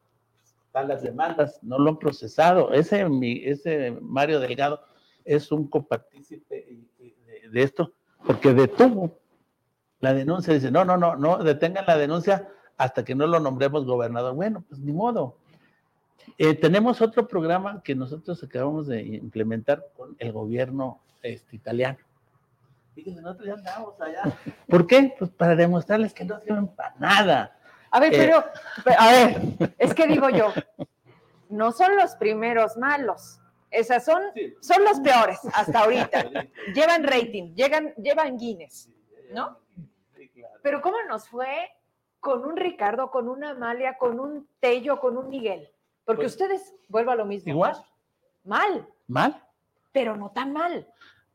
[SPEAKER 3] Están las demandas, no lo han procesado. Ese, mi- ese Mario Delgado es un copartícipe y- y de, de esto porque detuvo la denuncia. Dice, no, no, no, no, detengan la denuncia hasta que no lo nombremos gobernador. Bueno, pues ni modo. Eh, tenemos otro programa que nosotros acabamos de implementar con el gobierno este, italiano. Fíjense, nosotros ya andamos allá. (laughs) ¿Por qué? Pues para demostrarles que no sirven para nada.
[SPEAKER 1] A ver,
[SPEAKER 3] Eh.
[SPEAKER 1] pero, pero, a ver, (laughs) es que digo yo, no son los primeros malos, esas son, son los peores hasta (laughs) ahorita. Llevan rating, llegan, llevan Guinness, ¿no?
[SPEAKER 3] Sí, claro.
[SPEAKER 1] Pero ¿cómo nos fue con un Ricardo, con una Amalia, con un Tello, con un Miguel? Porque
[SPEAKER 3] Pues,
[SPEAKER 1] ustedes, vuelvo a lo mismo.
[SPEAKER 3] Igual,
[SPEAKER 1] Mal,
[SPEAKER 3] mal.
[SPEAKER 1] pero no tan mal.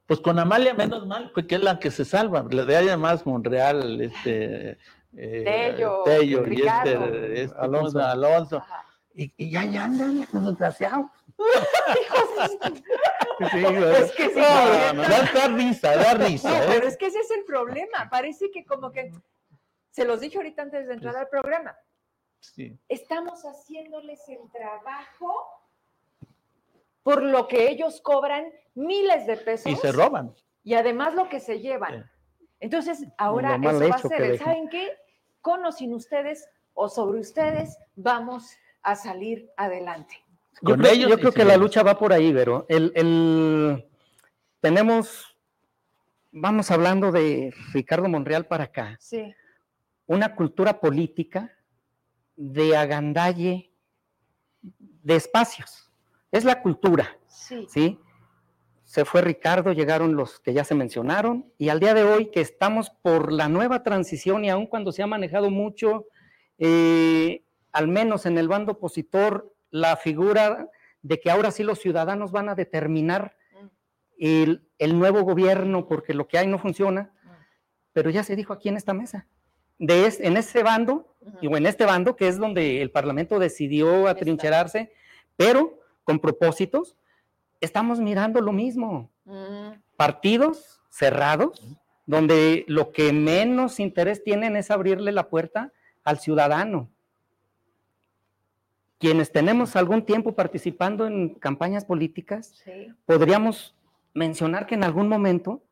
[SPEAKER 3] Pues con Amalia menos mal, porque es la que se salva. La de allá más Monreal, este eh,
[SPEAKER 1] Tello,
[SPEAKER 3] Tello y
[SPEAKER 1] Ricardo.
[SPEAKER 3] este, este, ¿cómo
[SPEAKER 2] Alonso.
[SPEAKER 3] Alonso. Y, y ya, ya andan los desgraciados. (laughs)
[SPEAKER 1] Es que sí,
[SPEAKER 3] No, no, da, da risa, da risa.
[SPEAKER 1] No,
[SPEAKER 3] ¿eh?
[SPEAKER 1] pero es que ese es el problema. Parece que como que, se los dije ahorita antes de entrar al programa,
[SPEAKER 3] Sí.
[SPEAKER 1] estamos haciéndoles el trabajo por lo que ellos cobran miles de pesos
[SPEAKER 3] Y se roban.
[SPEAKER 1] y además lo que se llevan.
[SPEAKER 3] Sí.
[SPEAKER 1] Entonces, ahora eso va a ser. ¿saben qué? Con o sin ustedes o sobre ustedes vamos a salir adelante.
[SPEAKER 2] Yo creo,
[SPEAKER 3] ellos
[SPEAKER 2] yo
[SPEAKER 3] y
[SPEAKER 2] creo
[SPEAKER 3] sin
[SPEAKER 2] que la lucha va por ahí, Vero. El, el- tenemos, vamos hablando de Ricardo Monreal para acá,
[SPEAKER 1] Sí.
[SPEAKER 2] Una cultura política de agandalle de espacios. Es la cultura,
[SPEAKER 1] Sí.
[SPEAKER 2] ¿sí? Se fue Ricardo, llegaron los que ya se mencionaron, y al día de hoy que estamos por la nueva transición y aun cuando se ha manejado mucho, eh, al menos en el bando opositor, la figura de que ahora sí los ciudadanos van a determinar
[SPEAKER 1] Mm.
[SPEAKER 2] el, el nuevo gobierno porque lo que hay no funciona,
[SPEAKER 1] Mm.
[SPEAKER 2] pero ya se dijo aquí en esta mesa. De es- en ese bando, y
[SPEAKER 1] Ujú.
[SPEAKER 2] en este bando, que es donde el Parlamento decidió atrincherarse, pero con propósitos, estamos mirando lo mismo.
[SPEAKER 1] Mm.
[SPEAKER 2] Partidos cerrados, donde lo que menos interés tienen es abrirle la puerta al ciudadano. Quienes tenemos algún tiempo participando en campañas políticas,
[SPEAKER 1] Sí.
[SPEAKER 2] podríamos mencionar que en algún momento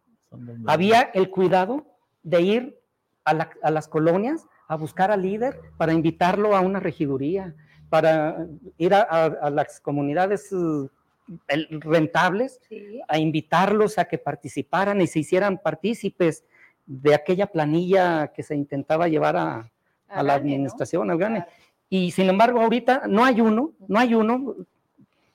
[SPEAKER 2] había el cuidado de ir a, la- a las colonias a buscar al líder para invitarlo a una regiduría, para ir a, a- a las comunidades el- rentables
[SPEAKER 1] Sí.
[SPEAKER 2] a invitarlos a que participaran y se hicieran partícipes de aquella planilla que se intentaba llevar a, a la
[SPEAKER 1] Gane, ¿no?
[SPEAKER 2] administración, al GANE.
[SPEAKER 1] Claro.
[SPEAKER 2] Y sin embargo, ahorita no hay uno, no hay uno,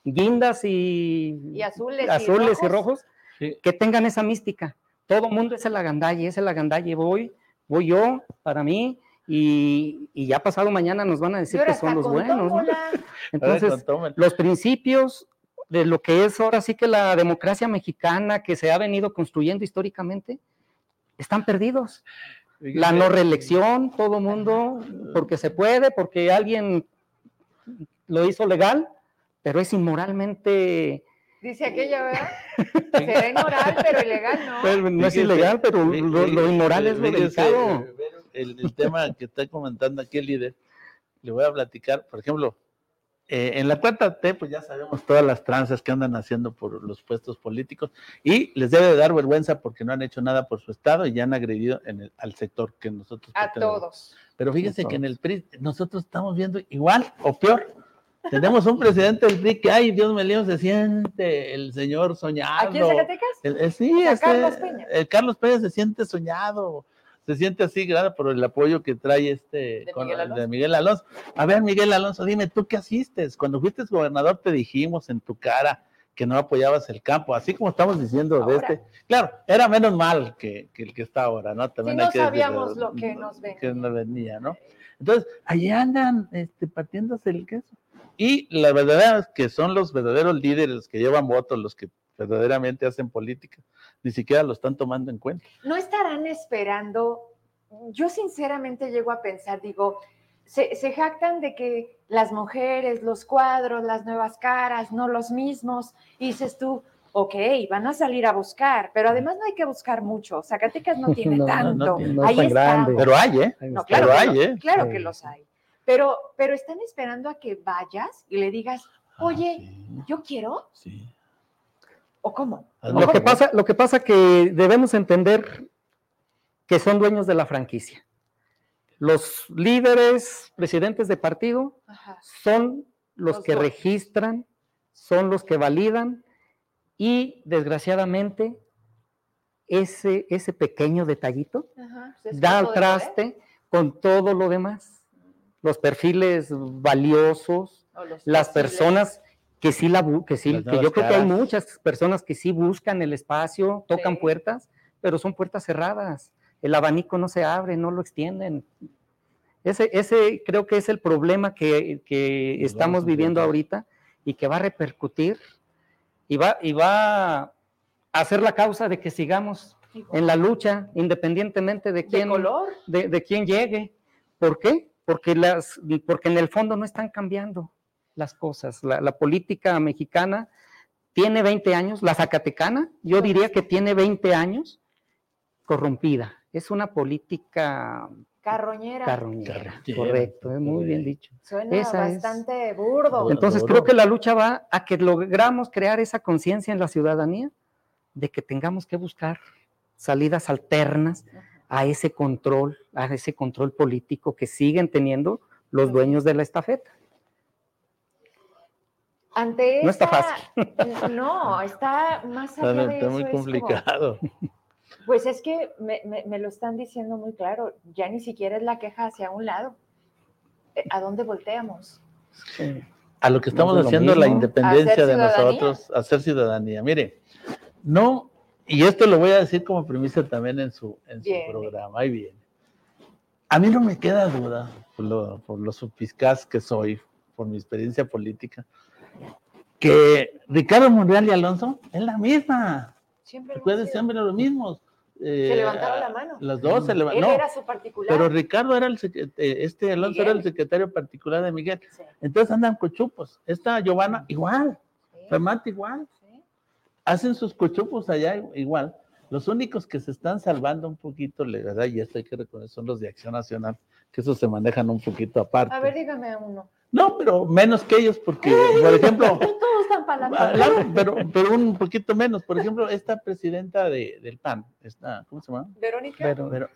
[SPEAKER 2] guindas y,
[SPEAKER 1] Y azules,
[SPEAKER 2] azules
[SPEAKER 1] y
[SPEAKER 2] y
[SPEAKER 1] rojos.
[SPEAKER 2] rojos,
[SPEAKER 3] Sí.
[SPEAKER 2] que tengan esa mística. Todo mundo es el agandalle, es el agandalle, voy, voy yo, para mí, y, y ya pasado mañana nos van a decir que son los buenos. ¿no? (laughs) Entonces, los principios de lo que es ahora sí que la democracia mexicana que se ha venido construyendo históricamente están perdidos. La no reelección, todo mundo, porque se puede, porque alguien lo hizo legal, pero es inmoralmente,
[SPEAKER 1] Dice aquella, ¿verdad? (laughs) Será inmoral, pero ilegal, ¿no?
[SPEAKER 2] pero no es
[SPEAKER 3] Fíjese,
[SPEAKER 2] ilegal, pero lo, lo inmoral es lo delicado.
[SPEAKER 3] El, el tema que está comentando aquí el líder, le voy a platicar, por ejemplo, eh, en la cuarta T, pues ya sabemos todas las tranzas que andan haciendo por los puestos políticos y les debe de dar vergüenza porque no han hecho nada por su estado y ya han agredido en el- al sector que nosotros
[SPEAKER 1] A
[SPEAKER 3] pertenecemos.
[SPEAKER 1] todos.
[SPEAKER 3] Pero fíjense
[SPEAKER 2] A
[SPEAKER 3] que en
[SPEAKER 2] todos.
[SPEAKER 3] el PRI nosotros estamos viendo igual o peor. Tenemos un presidente del PRI que, ay, Dios mío, se siente el señor soñado.
[SPEAKER 1] ¿Aquí en Zacatecas?
[SPEAKER 3] El- el- sí, este,
[SPEAKER 1] Carlos Peña.
[SPEAKER 3] el Carlos Peña se siente soñado, se siente así, grande por el apoyo que trae este
[SPEAKER 1] De
[SPEAKER 3] con-
[SPEAKER 1] Miguel Alonso.
[SPEAKER 3] de Miguel Alonso. A ver, Miguel Alonso, dime, ¿tú qué asistes? Cuando fuiste gobernador te dijimos en tu cara que no apoyabas el campo, así como estamos diciendo de este. Claro, era menos mal que, que el que está ahora, ¿no? También
[SPEAKER 1] no
[SPEAKER 3] hay que decirlo,
[SPEAKER 1] sabíamos lo que nos venía.
[SPEAKER 3] que nos venía, ¿no? Entonces, allí andan este, partiéndose el queso. Y la verdad es que son los verdaderos líderes los que llevan votos, los que verdaderamente hacen política. Ni siquiera lo están tomando en cuenta.
[SPEAKER 1] no estarán esperando. Yo sinceramente llego a pensar, digo, se, se jactan de que las mujeres, los cuadros, las nuevas caras, no los mismos, y dices tú, ok, van a salir a buscar, pero además no hay que buscar mucho. Zacatecas no tiene (laughs)
[SPEAKER 2] No,
[SPEAKER 1] tanto.
[SPEAKER 3] no
[SPEAKER 2] es
[SPEAKER 1] Ahí
[SPEAKER 2] tan grande.
[SPEAKER 3] Pero hay, ¿eh?
[SPEAKER 1] Claro,
[SPEAKER 3] Pero hay, ¿eh?
[SPEAKER 1] claro
[SPEAKER 2] Sí.
[SPEAKER 1] que los hay. Pero, pero están esperando a que vayas y le digas, oye,
[SPEAKER 3] Ah,
[SPEAKER 1] yo quiero,
[SPEAKER 3] sí,
[SPEAKER 1] o cómo.
[SPEAKER 3] Hazme
[SPEAKER 2] Lo que pasa, lo que pasa que debemos entender que son dueños de la franquicia. Los líderes, presidentes de partido,
[SPEAKER 1] Ajá.
[SPEAKER 2] son los,
[SPEAKER 1] Los
[SPEAKER 2] que registran, son los que validan y desgraciadamente ese, ese pequeño detallito
[SPEAKER 1] Ajá, pues es
[SPEAKER 2] da al traste con todo lo demás. Los perfiles valiosos, las personas que sí la que sí, que yo creo que hay muchas personas que sí buscan el espacio, tocan
[SPEAKER 1] Sí.
[SPEAKER 2] puertas, pero son puertas cerradas. El abanico no se abre, no lo extienden. Ese, ese creo que es el problema que, que estamos viviendo ahorita y que va a repercutir y va, y va a ser la causa de que sigamos en la lucha, independientemente de
[SPEAKER 1] de
[SPEAKER 2] quién,
[SPEAKER 1] color.
[SPEAKER 2] de, de quién llegue. ¿Por qué? Porque, las, porque en el fondo no están cambiando las cosas. La, la política mexicana tiene 20 años, la zacatecana, yo diría que tiene 20 años corrompida. Es una política
[SPEAKER 1] Carroñera.
[SPEAKER 2] carroñera,
[SPEAKER 3] Carroñera,
[SPEAKER 2] correcto, es muy bien dicho.
[SPEAKER 1] Suena
[SPEAKER 2] Esa es.
[SPEAKER 1] bastante burdo.
[SPEAKER 2] Entonces creo que la lucha va a que logramos crear esa conciencia en la ciudadanía de que tengamos que buscar salidas alternas a ese control, a ese control político que siguen teniendo los dueños de la estafeta.
[SPEAKER 1] Ante
[SPEAKER 2] No está fácil. (laughs)
[SPEAKER 1] No, está más
[SPEAKER 3] Está,
[SPEAKER 1] allá de
[SPEAKER 3] está
[SPEAKER 1] eso,
[SPEAKER 3] muy
[SPEAKER 1] es como-
[SPEAKER 3] complicado.
[SPEAKER 1] pues es que me, me- me lo están diciendo muy claro. Ya ni siquiera es la queja hacia un lado. Eh, ¿A dónde volteamos?
[SPEAKER 3] a lo que estamos
[SPEAKER 2] No es lo
[SPEAKER 3] haciendo la independencia de
[SPEAKER 1] ciudadanía.
[SPEAKER 3] nosotros, hacer ciudadanía. Mire, no, y esto lo voy a decir como premisa también en su, en su programa, ahí viene. A mí no me queda duda, por lo, por lo supiscaz que soy, por mi experiencia política, que Ricardo Monreal y Alonso es la misma.
[SPEAKER 1] Siempre
[SPEAKER 3] Recuerden siempre los mismos.
[SPEAKER 1] Se
[SPEAKER 3] Eh,
[SPEAKER 1] levantaron la mano.
[SPEAKER 3] Los dos se levantaron.
[SPEAKER 1] era su particular.
[SPEAKER 3] pero Ricardo era el, eh, este Alonso era el
[SPEAKER 1] Miguel.
[SPEAKER 3] secretario particular de Miguel.
[SPEAKER 1] Sí,
[SPEAKER 3] Entonces andan cochupos. Esta Giovanna igual,
[SPEAKER 1] sí,
[SPEAKER 3] Fermata igual. Hacen sus cochupos allá igual. Los únicos que se están salvando un poquito, la verdad, y esto hay que reconocer, son los de Acción Nacional, que esos se manejan un poquito aparte.
[SPEAKER 1] A ver, dígame uno.
[SPEAKER 3] No, pero menos que ellos, porque, por ejemplo, (laughs)
[SPEAKER 1] Todos están la
[SPEAKER 3] ah, (laughs) pero, pero un poquito menos. Por ejemplo, esta presidenta de, del PAN, esta, ¿cómo se llama?
[SPEAKER 1] Verónica.
[SPEAKER 2] Pero
[SPEAKER 3] Pero,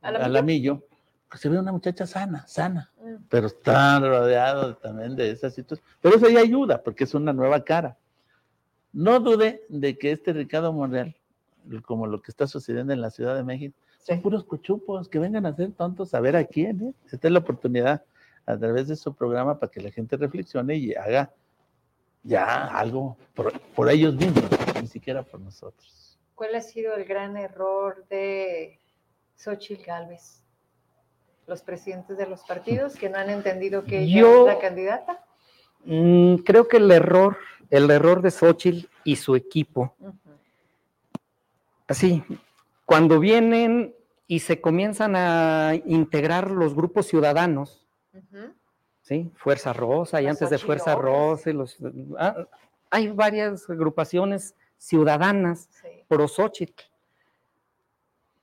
[SPEAKER 3] Alamillo, pues se ve una muchacha sana, sana,
[SPEAKER 1] Mm.
[SPEAKER 3] pero está rodeado también de esa situación. Pero eso ya ayuda, porque es una nueva cara. No dude de que este Ricardo Monreal, como lo que está sucediendo en la Ciudad de México, son
[SPEAKER 1] Sí.
[SPEAKER 3] puros cochupos que vengan a ser tontos a ver a quién. ¿eh? Esta es la oportunidad a través de su programa para que la gente reflexione y haga ya algo por, por ellos mismos, ni siquiera por nosotros.
[SPEAKER 1] ¿Cuál ha sido el gran error de Xochitl Gálvez? Los presidentes de los partidos que no han entendido que ella
[SPEAKER 2] Yo-
[SPEAKER 1] es la candidata.
[SPEAKER 2] Mm, creo que el error, el error de Xochitl y su equipo, así, cuando vienen y se comienzan a integrar los grupos ciudadanos. ¿sí? Fuerza Rosa y
[SPEAKER 1] Los
[SPEAKER 2] antes de Fuerza. Rosa, y los, ah, hay varias agrupaciones ciudadanas
[SPEAKER 1] Sí.
[SPEAKER 2] pro Xochitl,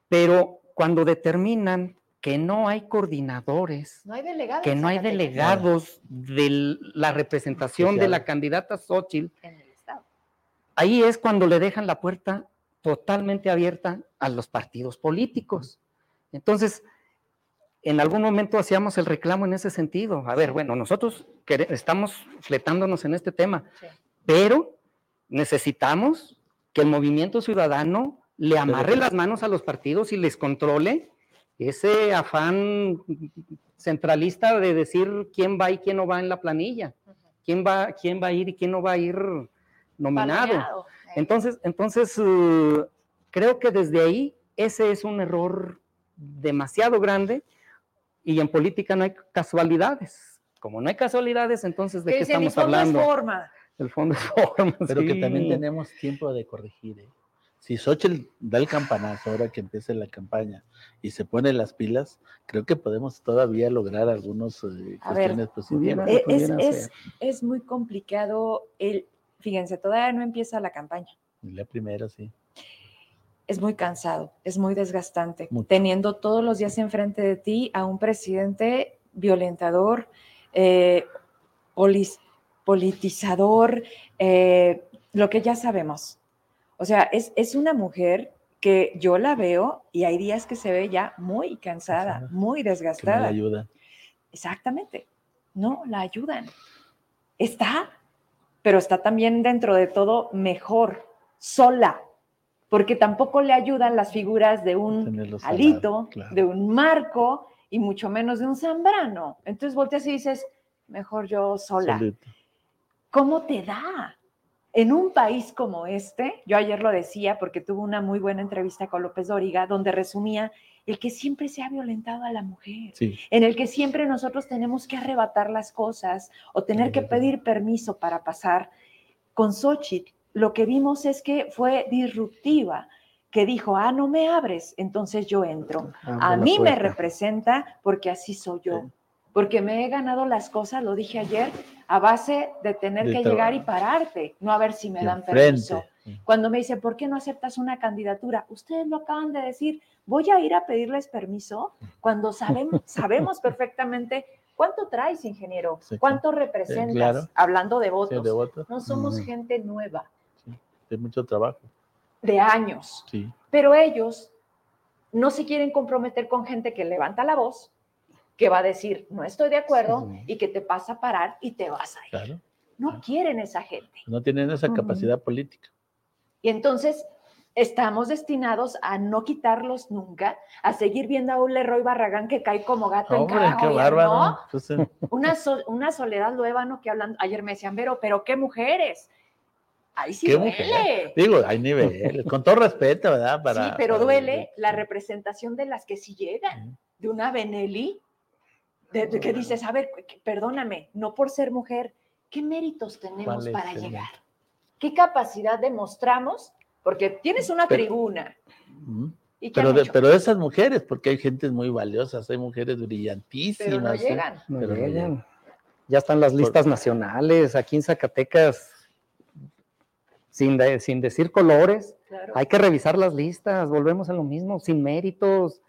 [SPEAKER 2] pero cuando determinan que no hay coordinadores,
[SPEAKER 1] No hay delegados.
[SPEAKER 2] que no hay delegados de la representación de la candidata Xochitl,
[SPEAKER 1] En el estado.
[SPEAKER 2] ahí es cuando le dejan la puerta totalmente abierta a los partidos políticos. Entonces, en algún momento hacíamos el reclamo en ese sentido. A ver, bueno, nosotros estamos fletándonos en este tema,
[SPEAKER 1] Sí.
[SPEAKER 2] pero necesitamos que el movimiento ciudadano le amarre las manos a los partidos y les controle ese afán centralista de decir quién va y quién no va en la planilla, quién va, quién va a ir y quién no va a ir nominado.
[SPEAKER 1] Eh,
[SPEAKER 2] Entonces, entonces uh, creo que desde ahí ese es un error demasiado grande y en política no hay casualidades. Como no hay casualidades, entonces de
[SPEAKER 1] que
[SPEAKER 2] qué
[SPEAKER 1] dicen, "Mi
[SPEAKER 2] estamos
[SPEAKER 1] fondo es
[SPEAKER 2] hablando?
[SPEAKER 1] forma.
[SPEAKER 2] El fondo es forma.
[SPEAKER 3] Pero que
[SPEAKER 2] sí.
[SPEAKER 3] también tenemos tiempo de corregir. ¿eh? Si Xochitl da el campanazo ahora que empiece la campaña y se pone las pilas, creo que podemos todavía lograr algunos eh,
[SPEAKER 1] ver,
[SPEAKER 3] cuestiones positivas.
[SPEAKER 1] Eh, es,
[SPEAKER 2] pudiera
[SPEAKER 1] es-
[SPEAKER 2] ser.
[SPEAKER 1] es muy complicado el, fíjense, todavía no empieza la campaña.
[SPEAKER 3] La primera, sí.
[SPEAKER 1] Es muy cansado, es muy desgastante,
[SPEAKER 3] Mucho.
[SPEAKER 1] teniendo todos los días enfrente de ti a un presidente violentador, eh, polis- politizador, eh, lo que ya sabemos. O sea, es, es una mujer que yo la veo y hay días que se ve ya muy cansada, muy
[SPEAKER 3] Que no
[SPEAKER 1] desgastada.
[SPEAKER 3] ayuda.
[SPEAKER 1] Exactamente. No, la ayudan. Está, pero está también dentro de todo mejor, sola, porque tampoco le ayudan las figuras de un Alito,
[SPEAKER 3] lado, claro.
[SPEAKER 1] de un Marco y mucho menos de un Zambrano. Entonces volteas y dices, mejor yo sola.
[SPEAKER 3] Solito.
[SPEAKER 1] ¿Cómo te da? En un país como este, yo ayer lo decía porque tuve una muy buena entrevista con López Dóriga, donde resumía el que siempre se ha violentado a la mujer
[SPEAKER 3] Sí,
[SPEAKER 1] en el que siempre nosotros tenemos que arrebatar las cosas o tener que pedir permiso para pasar. Con Xochitl, lo que vimos es que fue disruptiva, que dijo, ah, no me abres, entonces yo entro. A mí me representa porque así soy yo,
[SPEAKER 3] Sí.
[SPEAKER 1] Porque me he ganado las cosas, lo dije ayer, a base de tener
[SPEAKER 3] De
[SPEAKER 1] que llegar y pararte, no a ver si me
[SPEAKER 3] de
[SPEAKER 1] dan
[SPEAKER 3] frente.
[SPEAKER 1] permiso. Cuando me dice, ¿por qué no aceptas una candidatura? Ustedes lo acaban de decir, voy a ir a pedirles permiso cuando sabemos, (laughs) sabemos perfectamente cuánto traes, ingeniero, cuánto representas,
[SPEAKER 3] claro.
[SPEAKER 1] hablando de
[SPEAKER 3] Sí,
[SPEAKER 1] votos.
[SPEAKER 3] de
[SPEAKER 1] No somos gente nueva,
[SPEAKER 3] de mucho trabajo.
[SPEAKER 1] de años,
[SPEAKER 3] Sí,
[SPEAKER 1] pero ellos no se quieren comprometer con gente que levanta la voz, que va a decir, no estoy de acuerdo,
[SPEAKER 2] Sí.
[SPEAKER 1] y que te pasa a parar y te vas a ir.
[SPEAKER 3] claro.
[SPEAKER 1] No quieren esa gente.
[SPEAKER 3] No tienen esa capacidad política.
[SPEAKER 1] Y entonces estamos destinados a no quitarlos nunca, a seguir viendo a un Leroy Barragán que cae como gato en
[SPEAKER 3] Hombre,
[SPEAKER 1] cada
[SPEAKER 3] qué bárbaro. Pues, eh, (laughs)
[SPEAKER 1] Una, so- una Soledad Luevano que hablan, ayer me decían, pero, pero qué Ahí sí
[SPEAKER 3] Qué
[SPEAKER 1] duele.
[SPEAKER 3] mujer. Digo, hay niveles, con todo respeto, ¿verdad? Para,
[SPEAKER 1] sí, pero
[SPEAKER 3] para-
[SPEAKER 1] duele la representación de las que sí llegan, de una Benelli, de, de que dices, a ver, perdóname, no por ser mujer, ¿qué méritos tenemos
[SPEAKER 3] ¿Cuál es
[SPEAKER 1] para
[SPEAKER 3] el
[SPEAKER 1] llegar? ¿Qué capacidad demostramos? Porque tienes una
[SPEAKER 3] Pero-
[SPEAKER 1] tribuna.
[SPEAKER 3] Ujú.
[SPEAKER 1] ¿Y qué
[SPEAKER 3] Pero de, pero de esas mujeres, porque hay gentes muy valiosas, hay mujeres brillantísimas.
[SPEAKER 1] Pero no
[SPEAKER 3] ¿eh?
[SPEAKER 1] llegan.
[SPEAKER 2] No
[SPEAKER 3] Pero
[SPEAKER 2] llegan.
[SPEAKER 3] llegan.
[SPEAKER 2] Ya están las
[SPEAKER 3] Por-
[SPEAKER 2] listas nacionales, aquí en Zacatecas, sin, de- sin decir colores,
[SPEAKER 1] Claro.
[SPEAKER 2] hay que revisar las listas, volvemos a lo mismo, sin méritos.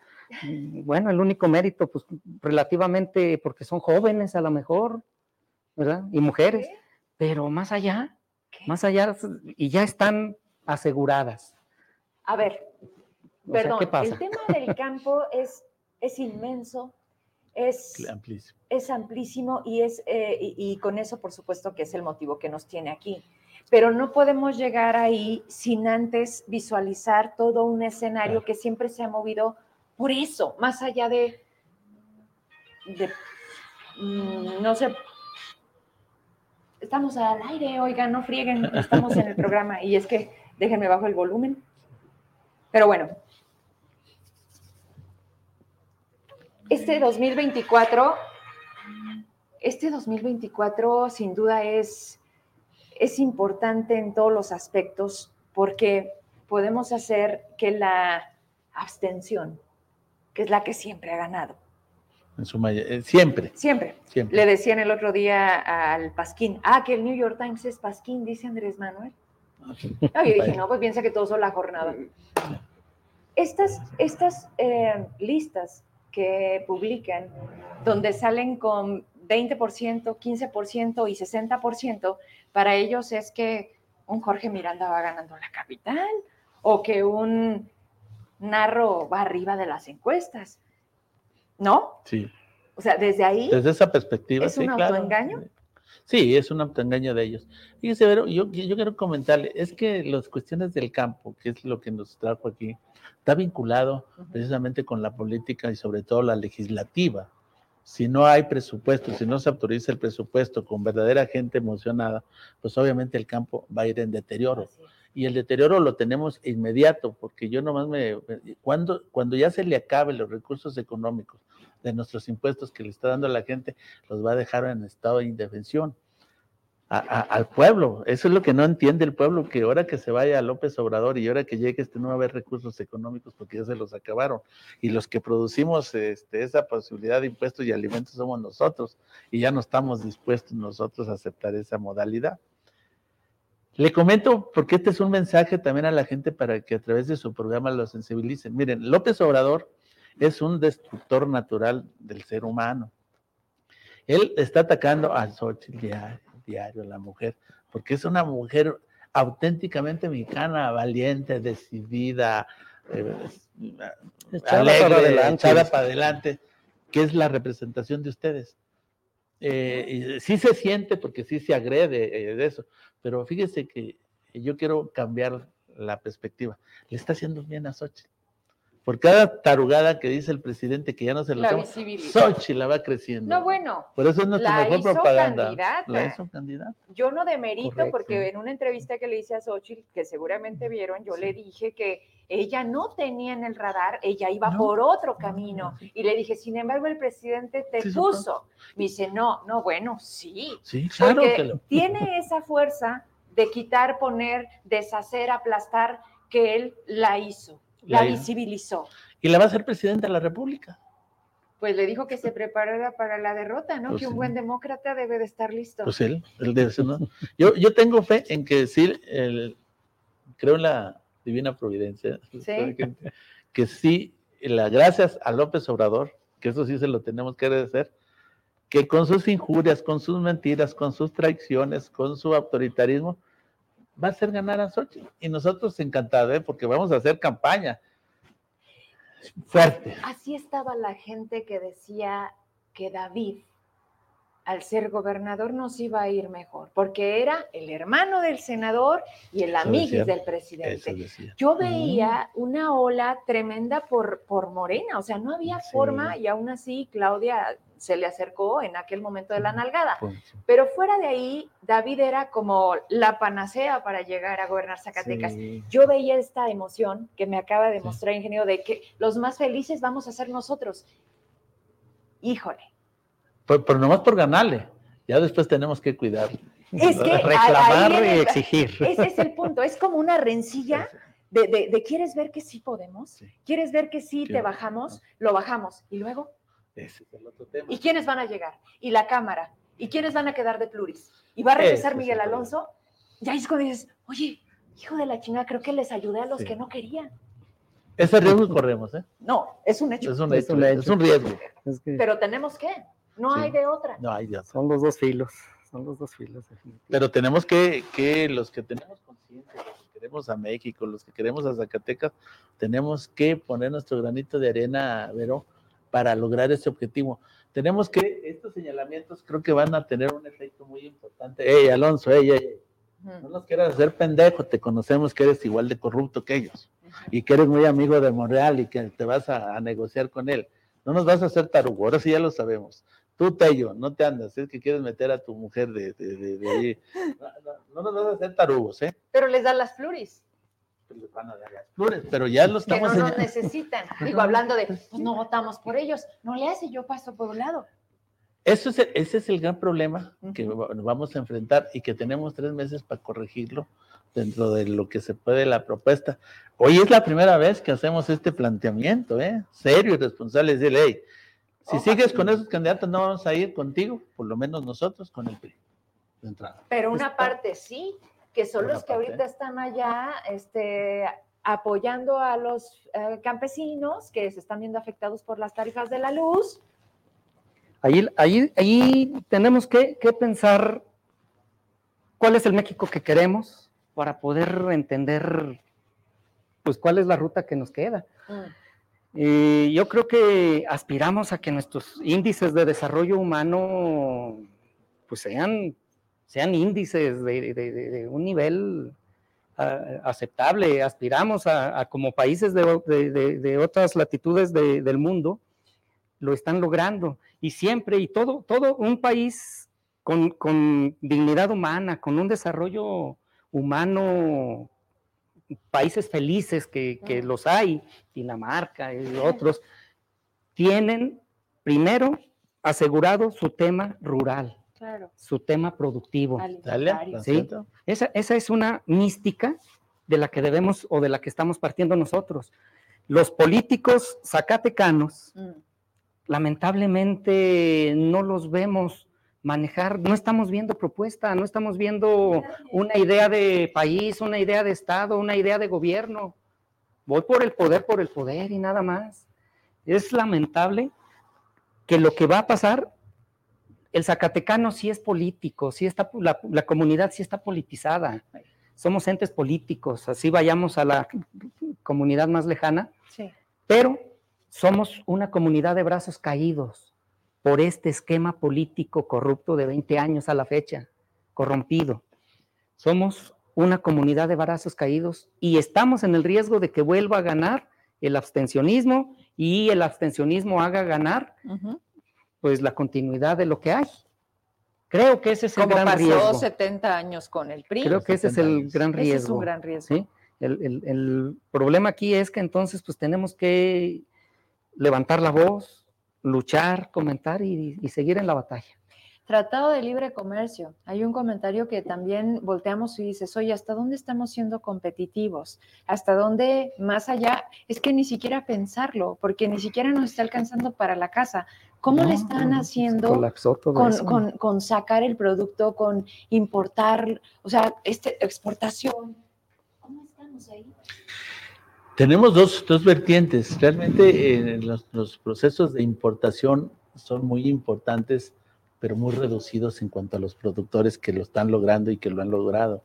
[SPEAKER 2] Bueno, el único mérito, pues relativamente, porque son jóvenes a lo mejor, ¿verdad? Y mujeres,
[SPEAKER 1] ¿Qué?
[SPEAKER 2] pero más allá,
[SPEAKER 1] ¿Qué?
[SPEAKER 2] más allá, y ya están aseguradas.
[SPEAKER 1] A ver,
[SPEAKER 2] O sea,
[SPEAKER 1] perdón,
[SPEAKER 2] ¿qué pasa?
[SPEAKER 1] el tema del campo (laughs) es es inmenso, es
[SPEAKER 3] amplísimo,
[SPEAKER 1] es amplísimo y, es, eh, y, y con eso, por supuesto, que es el motivo que nos tiene aquí. Pero no podemos llegar ahí sin antes visualizar todo un escenario que siempre se ha movido por eso, más allá de, de mm, no sé, estamos al aire, oigan, no frieguen, estamos en el (laughs) programa y es que déjenme bajo el volumen. Pero bueno, este 2024, este 2024 sin duda es, es importante en todos los aspectos porque podemos hacer que la abstención, que es la que siempre ha ganado,
[SPEAKER 3] en su mayoría, eh, siempre.
[SPEAKER 1] Siempre.
[SPEAKER 3] Siempre.
[SPEAKER 1] Le decían el otro día al Pasquín, ah, que el New York Times es Pasquín, dice Andrés Manuel. No, yo dije, no, pues piensa que todo son la jornada. Estas, estas eh, listas que publican, donde salen con 20%, 15% y 60%, para ellos es que un Jorge Miranda va ganando la capital o que un Narro va arriba de las encuestas. ¿No?
[SPEAKER 3] Sí.
[SPEAKER 1] O sea, desde ahí.
[SPEAKER 3] Desde esa perspectiva,
[SPEAKER 1] ¿Es
[SPEAKER 3] sí,
[SPEAKER 1] un
[SPEAKER 3] claro.
[SPEAKER 1] autoengaño?
[SPEAKER 3] Sí, es un autoengaño de ellos. Fíjese, Vero, yo, yo quiero comentarle, es que las cuestiones del campo, que es lo que nos trajo aquí, está vinculado precisamente con la política y sobre todo la legislativa. Si no hay presupuesto, si no se autoriza el presupuesto con verdadera gente emocionada, pues obviamente el campo va a ir en deterioro. Y el deterioro lo tenemos inmediato, porque yo nomás me, cuando, cuando ya se le acaben los recursos económicos de nuestros impuestos que le está dando a la gente, los va a dejar en estado de indefensión. A- a- al pueblo, eso es lo que no entiende el pueblo, que ahora que se vaya López Obrador y ahora que llegue este no va a haber recursos económicos porque ya se los acabaron. Y los que producimos este, esa posibilidad de impuestos y alimentos somos nosotros, y ya no estamos dispuestos nosotros a aceptar esa modalidad. Le comento porque este es un mensaje también a la gente para que a través de su programa lo sensibilicen. Miren, López Obrador es un destructor natural del ser humano. Él está atacando a Xochitl diario, diario, la mujer, porque es una mujer auténticamente mexicana, valiente, decidida, eh, alegre,
[SPEAKER 2] para adelante.
[SPEAKER 3] echada para adelante, que es la representación de ustedes. Eh, y sí se siente porque sí se agrede eh, de eso, pero fíjese que yo quiero cambiar la perspectiva. Le está haciendo bien a Xochitl. Por cada tarugada que dice el presidente que ya no se lo
[SPEAKER 1] La visibilidad.
[SPEAKER 3] Xochitl la va creciendo.
[SPEAKER 1] No, bueno,
[SPEAKER 3] Por eso es nuestra
[SPEAKER 1] la
[SPEAKER 3] mejor propaganda.
[SPEAKER 1] candidata.
[SPEAKER 3] La hizo candidata.
[SPEAKER 1] yo no demerito
[SPEAKER 2] Correcto.
[SPEAKER 1] porque en una entrevista que le hice a Xochitl, que seguramente vieron, yo le dije que ella no tenía en el radar, ella iba
[SPEAKER 3] No.
[SPEAKER 1] por otro camino. Y le dije, sin embargo, el presidente te
[SPEAKER 3] Sí,
[SPEAKER 1] puso. Me dice, no, no, bueno, sí.
[SPEAKER 3] Sí, claro
[SPEAKER 1] Porque
[SPEAKER 3] que lo.
[SPEAKER 1] tiene esa fuerza de quitar, poner, deshacer, aplastar, que él la hizo, la, visibilizó.
[SPEAKER 3] Y la va a ser presidente de la República.
[SPEAKER 1] Pues le dijo que se preparara para la derrota, ¿no?
[SPEAKER 3] Pues
[SPEAKER 1] que un
[SPEAKER 3] sí.
[SPEAKER 1] buen demócrata debe de estar listo.
[SPEAKER 3] Pues él, él debe ser, ¿no? Yo, yo tengo fe en que sí, el- creo en la divina providencia, (laughs)
[SPEAKER 1] Sí.
[SPEAKER 3] que, que sí, la, gracias a López Obrador, que eso sí se lo tenemos que agradecer, que con sus injurias, con sus mentiras, con sus traiciones, con su autoritarismo, va a hacer ganar a Xochitl. Y nosotros encantados, ¿eh? porque vamos a hacer campaña fuerte.
[SPEAKER 1] Así estaba la gente que decía que David, al ser gobernador, nos iba a ir mejor, porque era el hermano del senador y el
[SPEAKER 3] decía.
[SPEAKER 1] del presidente. Yo veía una ola tremenda por, por Morena, o sea, no había
[SPEAKER 3] Sí.
[SPEAKER 1] forma y aún así Claudia se le acercó en aquel momento de la nalgada.
[SPEAKER 3] Pues,
[SPEAKER 1] Pero fuera de ahí, David era como la panacea para llegar a gobernar Zacatecas.
[SPEAKER 3] sí.
[SPEAKER 1] Yo veía esta emoción que me acaba de mostrar ingeniero de que los más felices vamos a ser nosotros. Híjole.
[SPEAKER 3] Pero, pero nomás por ganarle. Ya después tenemos que cuidar.
[SPEAKER 1] Es que ahí
[SPEAKER 2] Reclamar
[SPEAKER 1] viene
[SPEAKER 2] y
[SPEAKER 1] el-
[SPEAKER 2] exigir.
[SPEAKER 1] Ese es el punto. Es como una rencilla de, de- de ¿quieres ver que sí podemos?
[SPEAKER 3] Sí.
[SPEAKER 1] ¿Quieres ver que sí te bajamos? Lo bajamos. Y luego,
[SPEAKER 3] Ese es el otro tema.
[SPEAKER 1] ¿y quiénes van a llegar? Y la Cámara. ¿Y quiénes van a quedar de pluris? Y va a regresar
[SPEAKER 3] Ese
[SPEAKER 1] Miguel
[SPEAKER 3] el.
[SPEAKER 1] Alonso. Y ahí es cuando dices, oye, hijo de la chingada, creo que les ayudé a los
[SPEAKER 3] Sí.
[SPEAKER 1] que no querían.
[SPEAKER 3] Ese riesgo corremos, ¿eh?
[SPEAKER 1] No, es un hecho.
[SPEAKER 3] Es un,
[SPEAKER 2] Es
[SPEAKER 3] hecho,
[SPEAKER 2] un
[SPEAKER 3] es
[SPEAKER 2] hecho.
[SPEAKER 3] un riesgo.
[SPEAKER 2] Es que
[SPEAKER 1] Pero tenemos que. No
[SPEAKER 3] Sí.
[SPEAKER 1] hay de otra.
[SPEAKER 3] No hay Dios.
[SPEAKER 2] son los dos filos. Son los dos filos.
[SPEAKER 3] Pero tenemos que, que los que tenemos conciencia, los que queremos a México, los que queremos a Zacatecas, tenemos que poner nuestro granito de arena, Vero, para lograr ese objetivo. Tenemos que, estos señalamientos creo que van a tener un efecto muy importante. Hey, Alonso, hey, hey, no nos quieras hacer pendejo, te conocemos que eres igual de corrupto que ellos y que eres muy amigo de Monreal y que te vas a, negociar con él. No nos vas a hacer tarugo, ahora sí ya lo sabemos. Tú, Tello, no te andas, es que quieres meter a tu mujer de, de, ahí. No, nos vas a hacer tarugos, ¿eh?
[SPEAKER 1] Pero les dan las pluris.
[SPEAKER 3] Pues les van a dar las pluris, pero ya lo estamos...
[SPEAKER 1] Que no nos necesitan. Digo, hablando de, pues no votamos por ellos. No le hace, yo paso por un lado.
[SPEAKER 3] Eso es, ese es el gran problema que vamos a enfrentar y que tenemos tres meses para corregirlo dentro de lo que se puede la propuesta. Hoy es la primera vez que hacemos este planteamiento, ¿eh? Serio y responsable, de ley. Si sigues con esos candidatos, no vamos a ir contigo, por lo menos nosotros, con el PRI.
[SPEAKER 1] De entrada. Pero una parte sí, que son los que ahorita están allá este, apoyando a los eh, campesinos que se están viendo afectados por las tarifas de la luz
[SPEAKER 2] Ahí, ahí, ahí tenemos que, pensar cuál es el México que queremos para poder entender pues cuál es la ruta que nos queda. Mm. Yo creo que aspiramos a que nuestros índices de desarrollo humano pues sean, sean índices de, un nivel aceptable. Aspiramos a, como países de, otras latitudes del mundo, lo están logrando y siempre, y todo, todo un país con, dignidad humana, con un desarrollo humano, países felices que, los hay, Dinamarca y otros, tienen primero asegurado su tema rural, su tema productivo. Esa, es una mística de la que debemos o de la que estamos partiendo nosotros. Los políticos zacatecanos, mm. lamentablemente no los vemos manejar, no estamos viendo propuesta, no estamos viendo una idea de país, una idea de Estado, una idea de gobierno. Voy por el poder, por el poder y nada más. Es lamentable que lo que va a pasar, el Zacatecano sí es político, sí está, la, la comunidad sí está politizada. Somos entes políticos, así vayamos a la comunidad más lejana, sí. pero somos una comunidad de brazos caídos por este esquema político corrupto de 20 años a la fecha, corrompido. Somos una comunidad de brazos caídos y estamos en el riesgo de que vuelva a ganar el abstencionismo y el abstencionismo haga ganar pues la continuidad de lo que hay. Creo que ese es el gran riesgo. Como pasó
[SPEAKER 1] 70 años con el PRI.
[SPEAKER 2] Creo que ese es el gran riesgo. Ese es
[SPEAKER 1] un gran riesgo.
[SPEAKER 2] El, el, problema aquí es que entonces pues tenemos que levantar la voz, luchar, comentar y, seguir en la batalla.
[SPEAKER 1] Tratado de libre comercio. Hay un comentario que también volteamos y dices, oye, ¿hasta dónde estamos siendo competitivos? ¿Hasta dónde más allá? Es que ni siquiera pensarlo, porque ni siquiera nos está alcanzando para la casa. ¿Cómo le están haciendo con, con, sacar el producto, con importar, o sea, este, exportación? ¿Cómo estamos ahí?
[SPEAKER 3] Tenemos dos, dos vertientes. Realmente eh, los, procesos de importación son muy importantes, pero muy reducidos en cuanto a los productores que lo están logrando y que lo han logrado.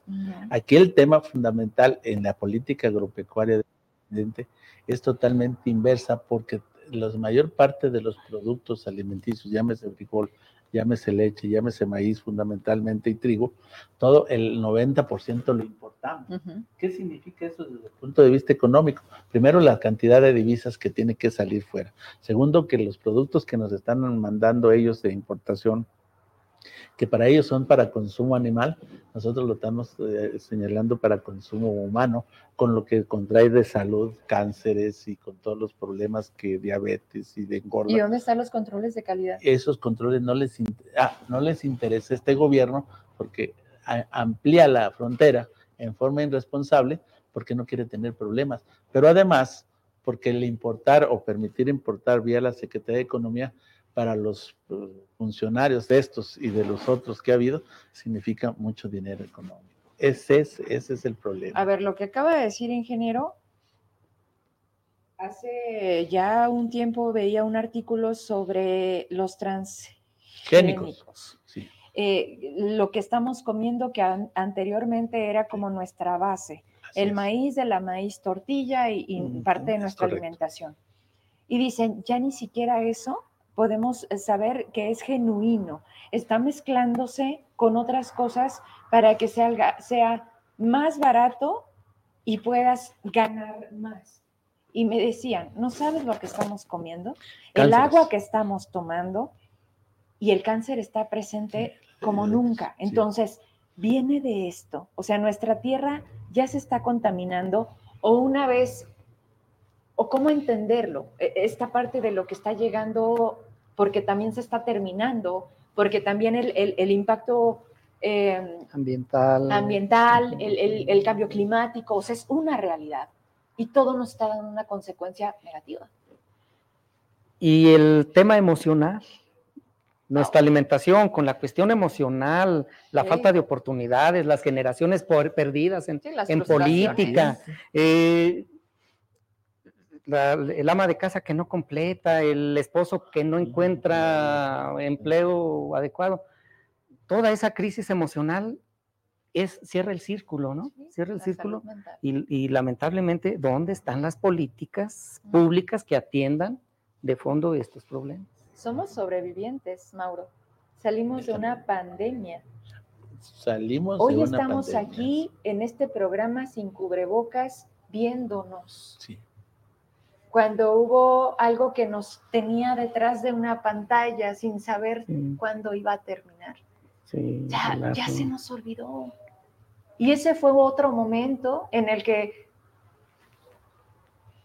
[SPEAKER 3] Aquí el tema fundamental en la política agropecuaria es totalmente inversa porque la mayor parte de los productos alimenticios, llámese frijol, llámese leche, llámese maíz fundamentalmente y trigo, todo el 90% lo importamos. ¿Qué significa eso desde el punto de vista económico? Primero, la cantidad de divisas que tiene que salir fuera. Segundo, que los productos que nos están mandando ellos de importación que para ellos son para consumo animal, nosotros lo estamos eh, señalando para consumo humano, con lo que contrae de salud, cánceres y con todos los problemas que diabetes y de engorda.
[SPEAKER 1] ¿Y dónde están los controles de calidad?
[SPEAKER 3] Esos controles no les, ah, no les interesa este gobierno porque amplía la frontera en forma irresponsable porque no quiere tener problemas. Pero además, porque el importar o permitir importar vía la Secretaría de Economía para los funcionarios de estos y de los otros que ha habido, significa mucho dinero económico. Ese es, ese es el problema.
[SPEAKER 1] A ver, lo que acaba de decir, ingeniero, hace ya un tiempo veía un artículo sobre los transgénicos. Sí. Eh, lo que estamos comiendo que anteriormente era como nuestra base, el maíz de la maíz tortilla y, parte de nuestra alimentación y dicen, ya ni siquiera eso podemos saber que es genuino, está mezclándose con otras cosas para que sea, sea más barato y puedas ganar más. Y me decían, ¿no sabes lo que estamos comiendo? El agua que estamos tomando y el cáncer está presente como nunca. Entonces, viene de esto. O sea, nuestra tierra ya se está contaminando o una vez, o cómo entenderlo, e, esta parte de lo que está llegando, porque también se está terminando, porque también el, impacto
[SPEAKER 2] em, ambiental,
[SPEAKER 1] ambiental el, el cambio climático, o sea, es una realidad y todo nos está dando una consecuencia negativa.
[SPEAKER 2] Y el tema emocional, nuestra alimentación con la cuestión emocional, la falta de oportunidades, las generaciones perdidas en, política, eh, el ama de casa que no completa, el esposo que no encuentra empleo adecuado, toda esa crisis emocional es, cierra el círculo, ¿no? cierra el círculo y, lamentablemente, ¿dónde están las políticas públicas que atiendan de fondo estos problemas?
[SPEAKER 1] Somos sobrevivientes, Mauro. Salimos de una pandemia.
[SPEAKER 3] Salimos
[SPEAKER 1] Hoy de una estamos aquí en este programa sin cubrebocas viéndonos. Sí. Cuando hubo algo que nos tenía detrás de una pantalla sin saber cuándo iba a terminar. Sí, ya, ya se nos olvidó. Y ese fue otro momento en el que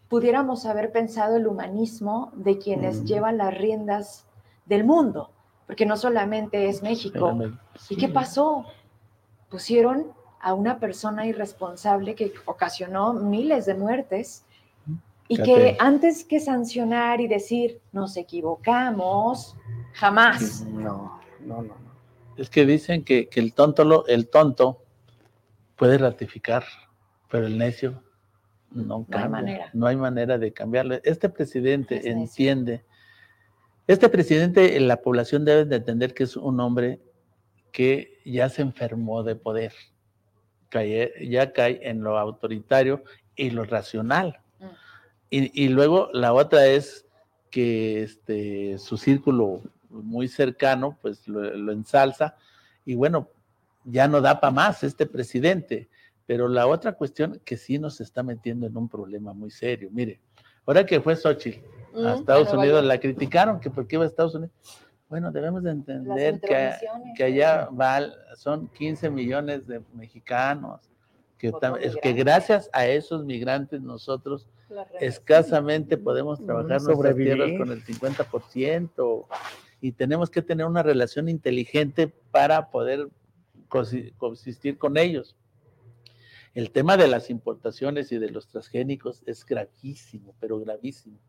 [SPEAKER 1] pudiéramos haber pensado el humanismo de quienes mm. llevan las riendas del mundo, porque no solamente es México. ¿Y qué pasó? Pusieron a una persona irresponsable que ocasionó miles de muertes y que antes que sancionar y decir nos equivocamos, jamás.
[SPEAKER 2] No, no, no.
[SPEAKER 3] Es que dicen que, que el tonto lo, el tonto puede ratificar, pero el necio no, cambia. Hay manera. No hay manera de cambiarle. Este presidente entiende, este presidente, la población debe de entender que es un hombre que ya se enfermó de poder, ya cae en lo autoritario y lo racional. Mm. Y, luego la otra es que este, su círculo muy cercano, pues lo, lo ensalza. Y bueno, ya no da para más este presidente. Pero la otra cuestión que sí nos está metiendo en un problema muy serio. Mire, ahora que fue Xochitl a Estados Unidos, la criticaron que por qué iba a Estados Unidos. Bueno, debemos de entender que, que, allá va, son 15 millones de mexicanos, que, que gracias a esos migrantes nosotros escasamente podemos trabajar nuestras tierras con el 50% y tenemos que tener una relación inteligente para poder consistir con ellos. El tema de las importaciones y de los transgénicos es gravísimo, pero gravísimo.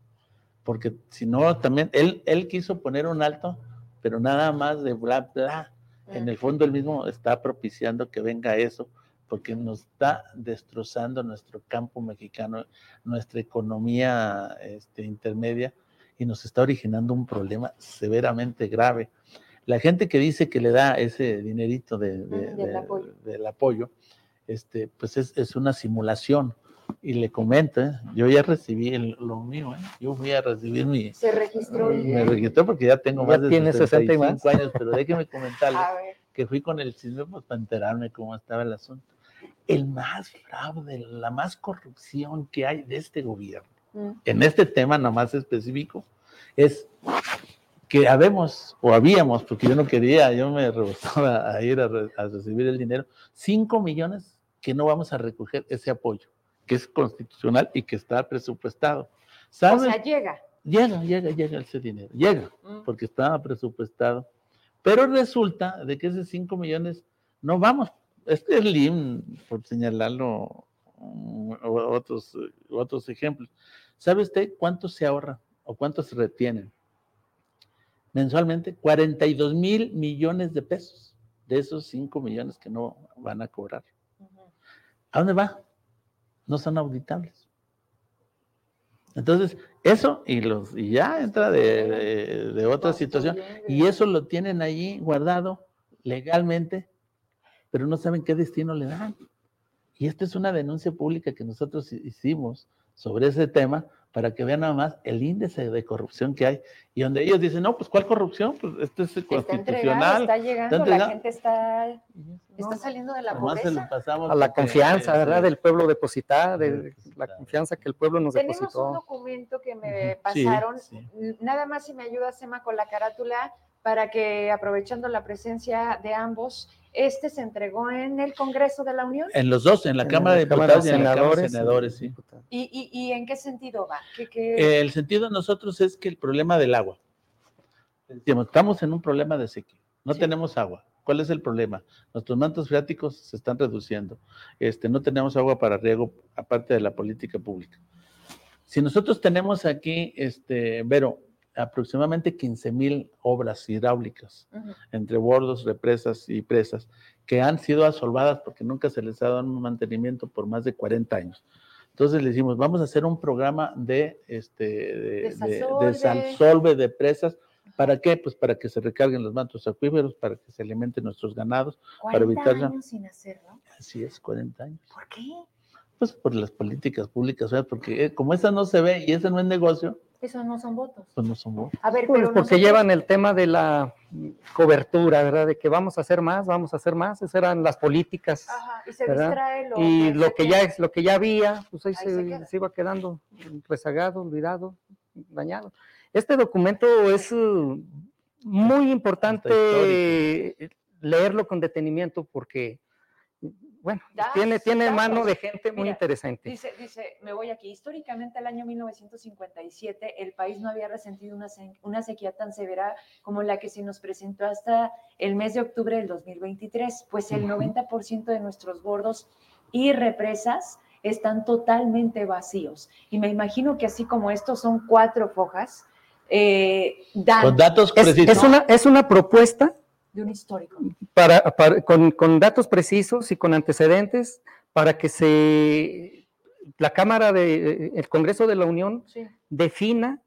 [SPEAKER 3] Porque si no, también él, él quiso poner un alto, pero nada más de bla, bla. En el fondo él mismo está propiciando que venga eso, porque nos está destrozando nuestro campo mexicano, nuestra economía este, intermedia, y nos está originando un problema severamente grave la gente que dice que le da ese dinerito de, del, apoyo. este, pues es, una simulación. Y le comento, ¿eh? yo ya recibí lo mío, ¿eh? yo fui a recibir mi...
[SPEAKER 1] Se registró.
[SPEAKER 3] Me registró porque ya tengo más de 65 años, pero déjeme (laughs) comentarle que fui con el chisme pues, para enterarme cómo estaba el asunto. El más fraude, la más corrupción que hay de este gobierno, mm. en este tema nomás específico, es que habemos o habíamos, porque yo no quería, yo me rehusaba a ir a, recibir el dinero, 5 millones que no vamos a recoger ese apoyo, que es constitucional y que está presupuestado.
[SPEAKER 1] O sea, llega.
[SPEAKER 3] Llega, llega, llega ese dinero, llega, mm. porque estaba presupuestado. Pero resulta de que esos 5 millones no vamos. Este es LIM, por señalarlo, mm, otros, otros ejemplos. ¿Sabe usted cuánto se ahorra o cuánto se retienen? mensualmente 42 mil millones de pesos de esos 5 millones que no van a cobrar. ¿A dónde va? No son auditables. Entonces, eso y los y ya entra de, otra situación. Y eso lo tienen allí guardado legalmente, pero no saben qué destino le dan. Y esta es una denuncia pública que nosotros hicimos sobre ese tema, para que vean nada más el índice de corrupción que hay. Y donde ellos dicen, no, pues ¿cuál corrupción? Pues esto es constitucional.
[SPEAKER 1] está llegando, la gente está, está
[SPEAKER 3] No,
[SPEAKER 1] saliendo de la
[SPEAKER 3] Nomás se lo
[SPEAKER 1] pobreza.
[SPEAKER 3] pasamos
[SPEAKER 2] A la confianza, ¿verdad? Del pueblo depositada, de la confianza que el pueblo nos
[SPEAKER 1] Tenemos un
[SPEAKER 2] depositó.
[SPEAKER 1] documento que me
[SPEAKER 3] sí,
[SPEAKER 1] pasaron,
[SPEAKER 3] sí.
[SPEAKER 1] nada más si me ayuda Sema con la carátula para que aprovechando la presencia de ambos, este se entregó en el Congreso de la Unión.
[SPEAKER 3] En los dos, en la
[SPEAKER 2] En
[SPEAKER 3] Cámara de Diputados y en la Cámara de
[SPEAKER 2] Senadores,
[SPEAKER 3] sí.
[SPEAKER 1] ¿Y, y, y en qué sentido va? ¿Qué, qué-
[SPEAKER 3] Eh, El sentido de nosotros es que el problema del agua. Decíamos, estamos en un problema de sequía. No
[SPEAKER 1] Sí.
[SPEAKER 3] tenemos agua. ¿Cuál es el problema? Nuestros mantos freáticos se están reduciendo. Este, no tenemos agua para riego, aparte de la política pública. Si nosotros tenemos aquí, este, Vero, aproximadamente 15 mil obras hidráulicas
[SPEAKER 1] Ujú.
[SPEAKER 3] entre bordos, represas y presas, que han sido asolvadas porque nunca se les ha dado un mantenimiento por más de 40 años. Entonces le decimos, vamos a hacer un programa de, este, de, de- de
[SPEAKER 1] Desasolve.
[SPEAKER 3] desasolve de presas. ¿Para qué? Pues para que se recarguen los mantos acuíferos, para que se alimenten nuestros ganados.
[SPEAKER 1] 40
[SPEAKER 3] evitarla.
[SPEAKER 1] años sin hacerlo.
[SPEAKER 3] Así es, 40 años.
[SPEAKER 1] ¿Por qué?
[SPEAKER 3] Pues por las políticas públicas, ¿verdad? porque eh, como esa no se ve y ese no es negocio,
[SPEAKER 1] Eso no son votos.
[SPEAKER 3] pues no son buenos.
[SPEAKER 1] A ver,
[SPEAKER 2] Pues
[SPEAKER 1] pero
[SPEAKER 2] porque
[SPEAKER 1] nosotros-
[SPEAKER 2] llevan el tema de la cobertura, ¿verdad? De que vamos a hacer más, vamos a hacer más. Esas eran las políticas.
[SPEAKER 1] Ajá, y se
[SPEAKER 2] ¿verdad?
[SPEAKER 1] distrae lo
[SPEAKER 2] y lo que ya es lo que ya había, pues ahí,
[SPEAKER 1] Ahí
[SPEAKER 2] se,
[SPEAKER 1] se queda.
[SPEAKER 2] se iba quedando rezagado, olvidado, dañado. Este documento es eh, muy importante leerlo con detenimiento porque, bueno,
[SPEAKER 1] Das
[SPEAKER 2] tiene, tiene mano
[SPEAKER 1] datos.
[SPEAKER 2] de gente muy
[SPEAKER 1] Mira,
[SPEAKER 2] interesante.
[SPEAKER 1] Dice, dice, me voy aquí. Históricamente, el año 1957, el país no había resentido una, una sequía tan severa como la que se nos presentó hasta el mes de octubre del 2023, pues el
[SPEAKER 2] Ujú.
[SPEAKER 1] 90% de nuestros bordos y represas están totalmente vacíos. Y me imagino que así como estos son cuatro fojas, eh, dan
[SPEAKER 3] Con datos
[SPEAKER 2] Es,
[SPEAKER 3] precisos.
[SPEAKER 2] es una, es una propuesta
[SPEAKER 1] de un histórico.
[SPEAKER 2] para, para- con, con datos precisos y con antecedentes para que se la Cámara de el Congreso de la Unión
[SPEAKER 1] Sí.
[SPEAKER 2] defina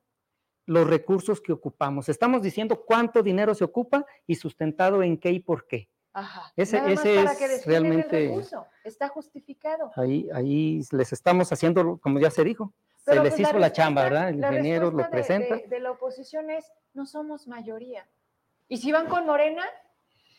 [SPEAKER 2] los recursos que ocupamos. Estamos diciendo cuánto dinero se ocupa y sustentado en qué y por qué.
[SPEAKER 1] Ajá.
[SPEAKER 2] Ese-
[SPEAKER 1] Nada más
[SPEAKER 2] ese
[SPEAKER 1] para
[SPEAKER 2] es
[SPEAKER 1] que destinen el
[SPEAKER 2] realmente-
[SPEAKER 1] recurso. Está justificado.
[SPEAKER 2] Ahí, ahí les estamos haciendo, como ya se dijo, se
[SPEAKER 1] Pero,
[SPEAKER 2] les
[SPEAKER 1] pues,
[SPEAKER 2] hizo la, chamba, ¿verdad? El ingeniero lo
[SPEAKER 1] respuesta de-
[SPEAKER 2] presenta.
[SPEAKER 1] De, de la oposición es, no somos mayoría. Y si van con Morena,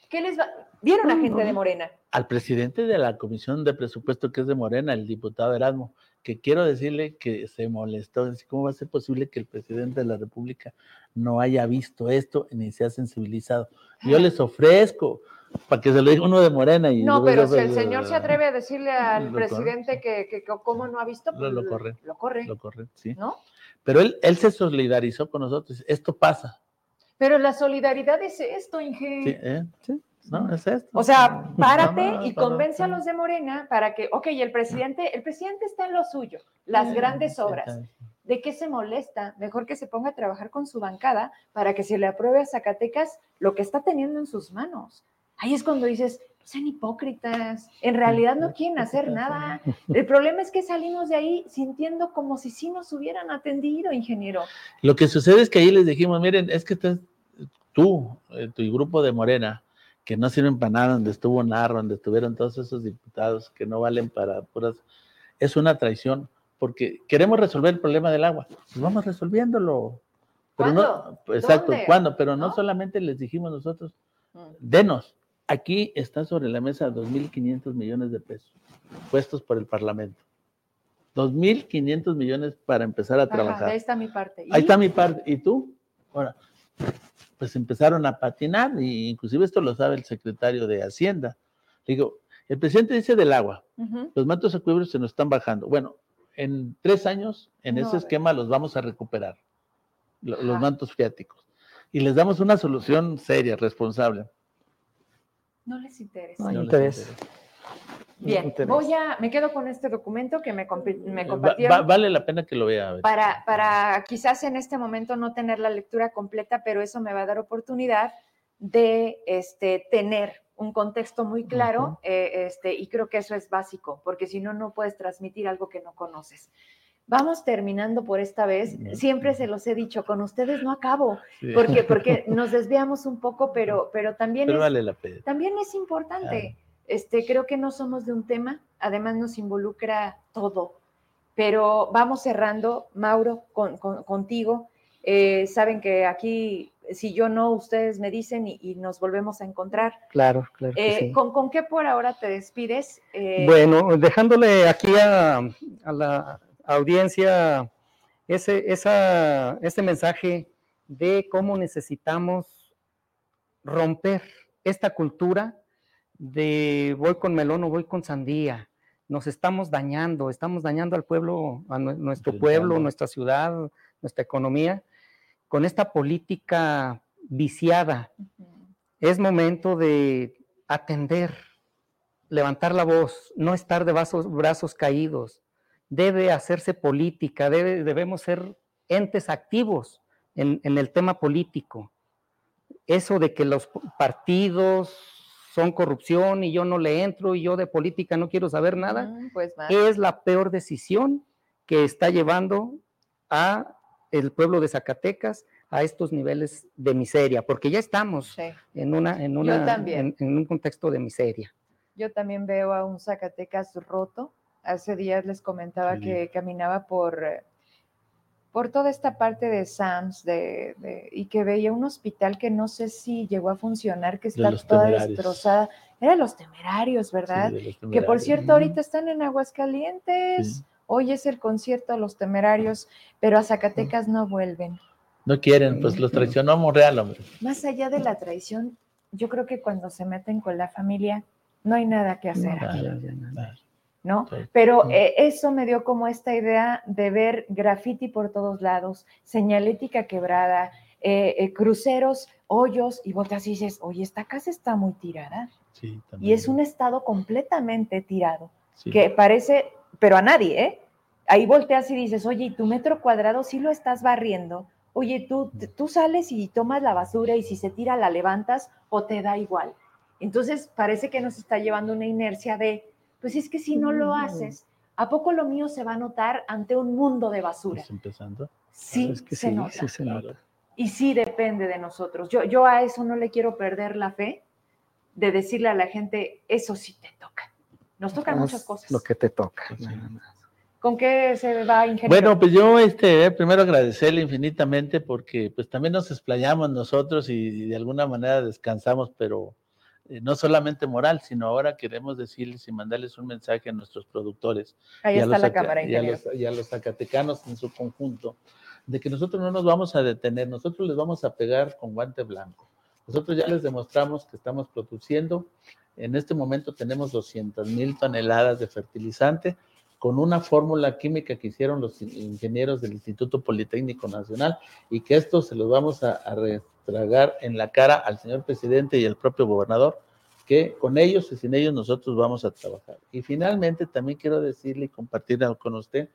[SPEAKER 1] ¿qué les va? ¿Vieron a gente de Morena?
[SPEAKER 3] al presidente de la Comisión de Presupuesto, que es de Morena, el diputado Erasmo, que quiero decirle que se molestó. ¿Cómo va a ser posible que el presidente de la República no haya visto esto ni se ha sensibilizado? Yo les ofrezco para que se lo diga uno de Morena. Y
[SPEAKER 1] No, pero si el
[SPEAKER 3] pues,
[SPEAKER 1] señor se atreve a decirle al presidente que, que- que cómo no ha visto,
[SPEAKER 3] Lo- lo corre.
[SPEAKER 1] Lo corre,
[SPEAKER 3] Lo correcto, sí.
[SPEAKER 1] ¿no?
[SPEAKER 3] Pero él, él se solidarizó con nosotros. Esto pasa.
[SPEAKER 1] Pero la solidaridad es esto, Inge.
[SPEAKER 3] ¿sí? ¿eh? No, es esto.
[SPEAKER 1] O sea, (laughs) párate
[SPEAKER 3] No, no,
[SPEAKER 1] y convence a los de Morena para que, ok, el presidente, el presidente está en lo suyo, las grandes obras. ¿De qué se molesta? Mejor que se ponga a trabajar con su bancada para que se le apruebe a Zacatecas lo que está teniendo en sus manos. Ahí es cuando dices, no sean hipócritas, en realidad no quieren hacer nada. El problema es que salimos de ahí sintiendo como si sí nos hubieran atendido, ingeniero.
[SPEAKER 3] Lo que sucede es que ahí les dijimos, miren, es que tú, tú, eh, tu grupo de Morena, que no sirven para nada, donde estuvo Narro, donde estuvieron todos esos diputados que no valen para puras, es una traición, porque queremos resolver el problema del agua. Pues vamos resolviéndolo. Pero
[SPEAKER 1] ¿Cuándo?
[SPEAKER 3] no, exacto,
[SPEAKER 1] ¿Dónde?
[SPEAKER 3] ¿cuándo? Pero no
[SPEAKER 1] ¿No?
[SPEAKER 3] solamente les dijimos nosotros, denos. Aquí está sobre la mesa 2.500 millones de pesos puestos por el Parlamento. 2.500 millones para empezar a
[SPEAKER 1] Ajá,
[SPEAKER 3] trabajar.
[SPEAKER 1] ahí está mi parte. ¿Y?
[SPEAKER 3] Ahí está mi parte. ¿Y tú? Ahora, pues empezaron a patinar, y inclusive esto lo sabe el secretario de Hacienda. Digo, el presidente dice del agua, los mantos acuíferos se nos están bajando. Bueno, en tres años, en
[SPEAKER 1] No,
[SPEAKER 3] ese esquema los vamos a recuperar, lo- los mantos freáticos. Y les damos una solución seria, responsable.
[SPEAKER 1] No les interesa.
[SPEAKER 2] No
[SPEAKER 3] les interesa.
[SPEAKER 1] Bien,
[SPEAKER 2] interés.
[SPEAKER 1] voy a, me quedo con este documento que me, me
[SPEAKER 3] Va-
[SPEAKER 1] compartieron.
[SPEAKER 3] va- vale la pena que lo vea. a ver.
[SPEAKER 1] para, para quizás en este momento no tener la lectura completa, pero eso me va a dar oportunidad de este, tener un contexto muy claro eh, este, y creo que eso es básico, porque si no, no puedes transmitir algo que no conoces. Vamos terminando por esta vez. Siempre se los he dicho, con ustedes no acabo,
[SPEAKER 3] Sí.
[SPEAKER 1] porque, porque (laughs) nos desviamos un poco, pero, pero también
[SPEAKER 3] Pero
[SPEAKER 1] es,
[SPEAKER 3] vale la pena.
[SPEAKER 1] también es importante. Este, creo que no somos de un tema, además nos involucra todo. pero vamos cerrando, Mauro, contigo. Eh, saben que aquí, si yo no, ustedes me dicen y, nos volvemos a encontrar.
[SPEAKER 2] Claro, claro.
[SPEAKER 1] Eh, ¿con, qué por ahora te despides?
[SPEAKER 2] Eh, bueno, dejándole aquí a, la audiencia ese, esa, ese mensaje de cómo necesitamos romper esta cultura de voy con melón o voy con sandía. Nos estamos dañando, estamos dañando al pueblo, a nuestro pueblo, nuestra ciudad, nuestra economía, con esta política viciada. Es momento de atender, levantar la voz, no estar de brazos, caídos. Debe hacerse política, debemos ser entes activos en, en el tema político. Eso de que los partidos son corrupción y yo no le entro y yo de política no quiero saber nada, mm, pues es la peor decisión que está llevando a el pueblo de Zacatecas a estos niveles de miseria, porque ya estamos en, una, en, una, en, un contexto de miseria.
[SPEAKER 1] Yo también veo a un Zacatecas roto. Hace días les comentaba que caminaba por por toda esta parte de SAMS de, y que veía un hospital que no sé si llegó a funcionar, que está toda destrozada. Era los temerarios, ¿verdad? Que por cierto, ahorita están en Aguascalientes. Hoy es el concierto de los temerarios, pero a Zacatecas no vuelven.
[SPEAKER 3] No quieren, pues los traicionó Monreal, hombre.
[SPEAKER 1] Más allá de la traición, yo creo que cuando se meten con la familia, no hay nada que hacer. ¿no? Pero eh, eso me dio como esta idea de ver graffiti por todos lados, señalética quebrada, eh, eh, cruceros, hoyos, y volteas y dices, oye, esta casa está muy tirada. y es un estado completamente tirado, que parece, pero a nadie, ¿eh? Ahí volteas y dices, oye, ¿y tu metro cuadrado sí lo estás barriendo? Oye, tú, tú sales y tomas la basura y si se tira la levantas o te da igual. Entonces parece que nos está llevando una inercia de, pues es que si no lo haces, ¿a poco lo mío se va a notar ante un mundo de basura?
[SPEAKER 3] ¿Estás empezando?
[SPEAKER 1] Sí, se, nota. se, nota. Y sí depende de nosotros. Yo, yo a eso no le quiero perder la fe de decirle a la gente, eso sí te toca. Nos tocan muchas cosas.
[SPEAKER 2] Lo que te toca. Pues
[SPEAKER 1] ¿Con qué se va, ingeniero?
[SPEAKER 3] Bueno, pues yo este, primero agradecerle infinitamente porque pues también nos explayamos nosotros y de alguna manera descansamos, pero eh, no solamente moral, sino ahora queremos decirles y mandarles un mensaje a nuestros productores
[SPEAKER 1] Ahí está la cámara,
[SPEAKER 3] y, a los, y a los zacatecanos en su conjunto, de que nosotros no nos vamos a detener, nosotros les vamos a pegar con guante blanco. Nosotros ya les demostramos que estamos produciendo, en este momento tenemos 200 mil toneladas de fertilizante con una fórmula química que hicieron los ingenieros del Instituto Politécnico Nacional y que esto se los vamos a, a, tragar en la cara al señor presidente y al propio gobernador que con ellos y sin ellos nosotros vamos a trabajar. Y finalmente también quiero decirle y compartir con usted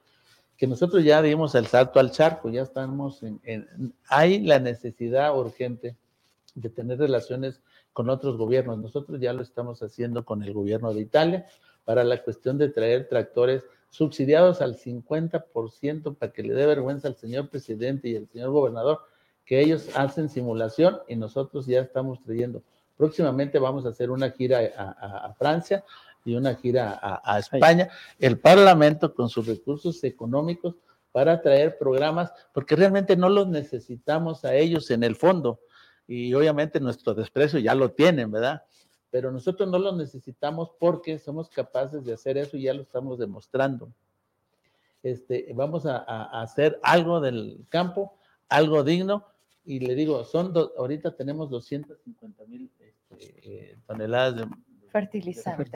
[SPEAKER 3] que nosotros ya dimos el salto al charco, ya estamos en, hay la necesidad urgente de tener relaciones con otros gobiernos. Nosotros ya lo estamos haciendo con el gobierno de Italia para la cuestión de traer tractores subsidiados al 50% para que le dé vergüenza al señor presidente y al señor gobernador que ellos hacen simulación y nosotros ya estamos trayendo. Próximamente vamos a hacer una gira a, Francia y una gira a, España. El Parlamento con sus recursos económicos para traer programas, porque realmente no los necesitamos a ellos en el fondo. Y obviamente nuestro desprecio ya lo tienen, ¿verdad? Pero nosotros no los necesitamos porque somos capaces de hacer eso y ya lo estamos demostrando. Este, vamos a, a hacer algo del campo, algo digno, y le digo, son ahorita tenemos 250 mil este, eh, toneladas de
[SPEAKER 1] fertilizante.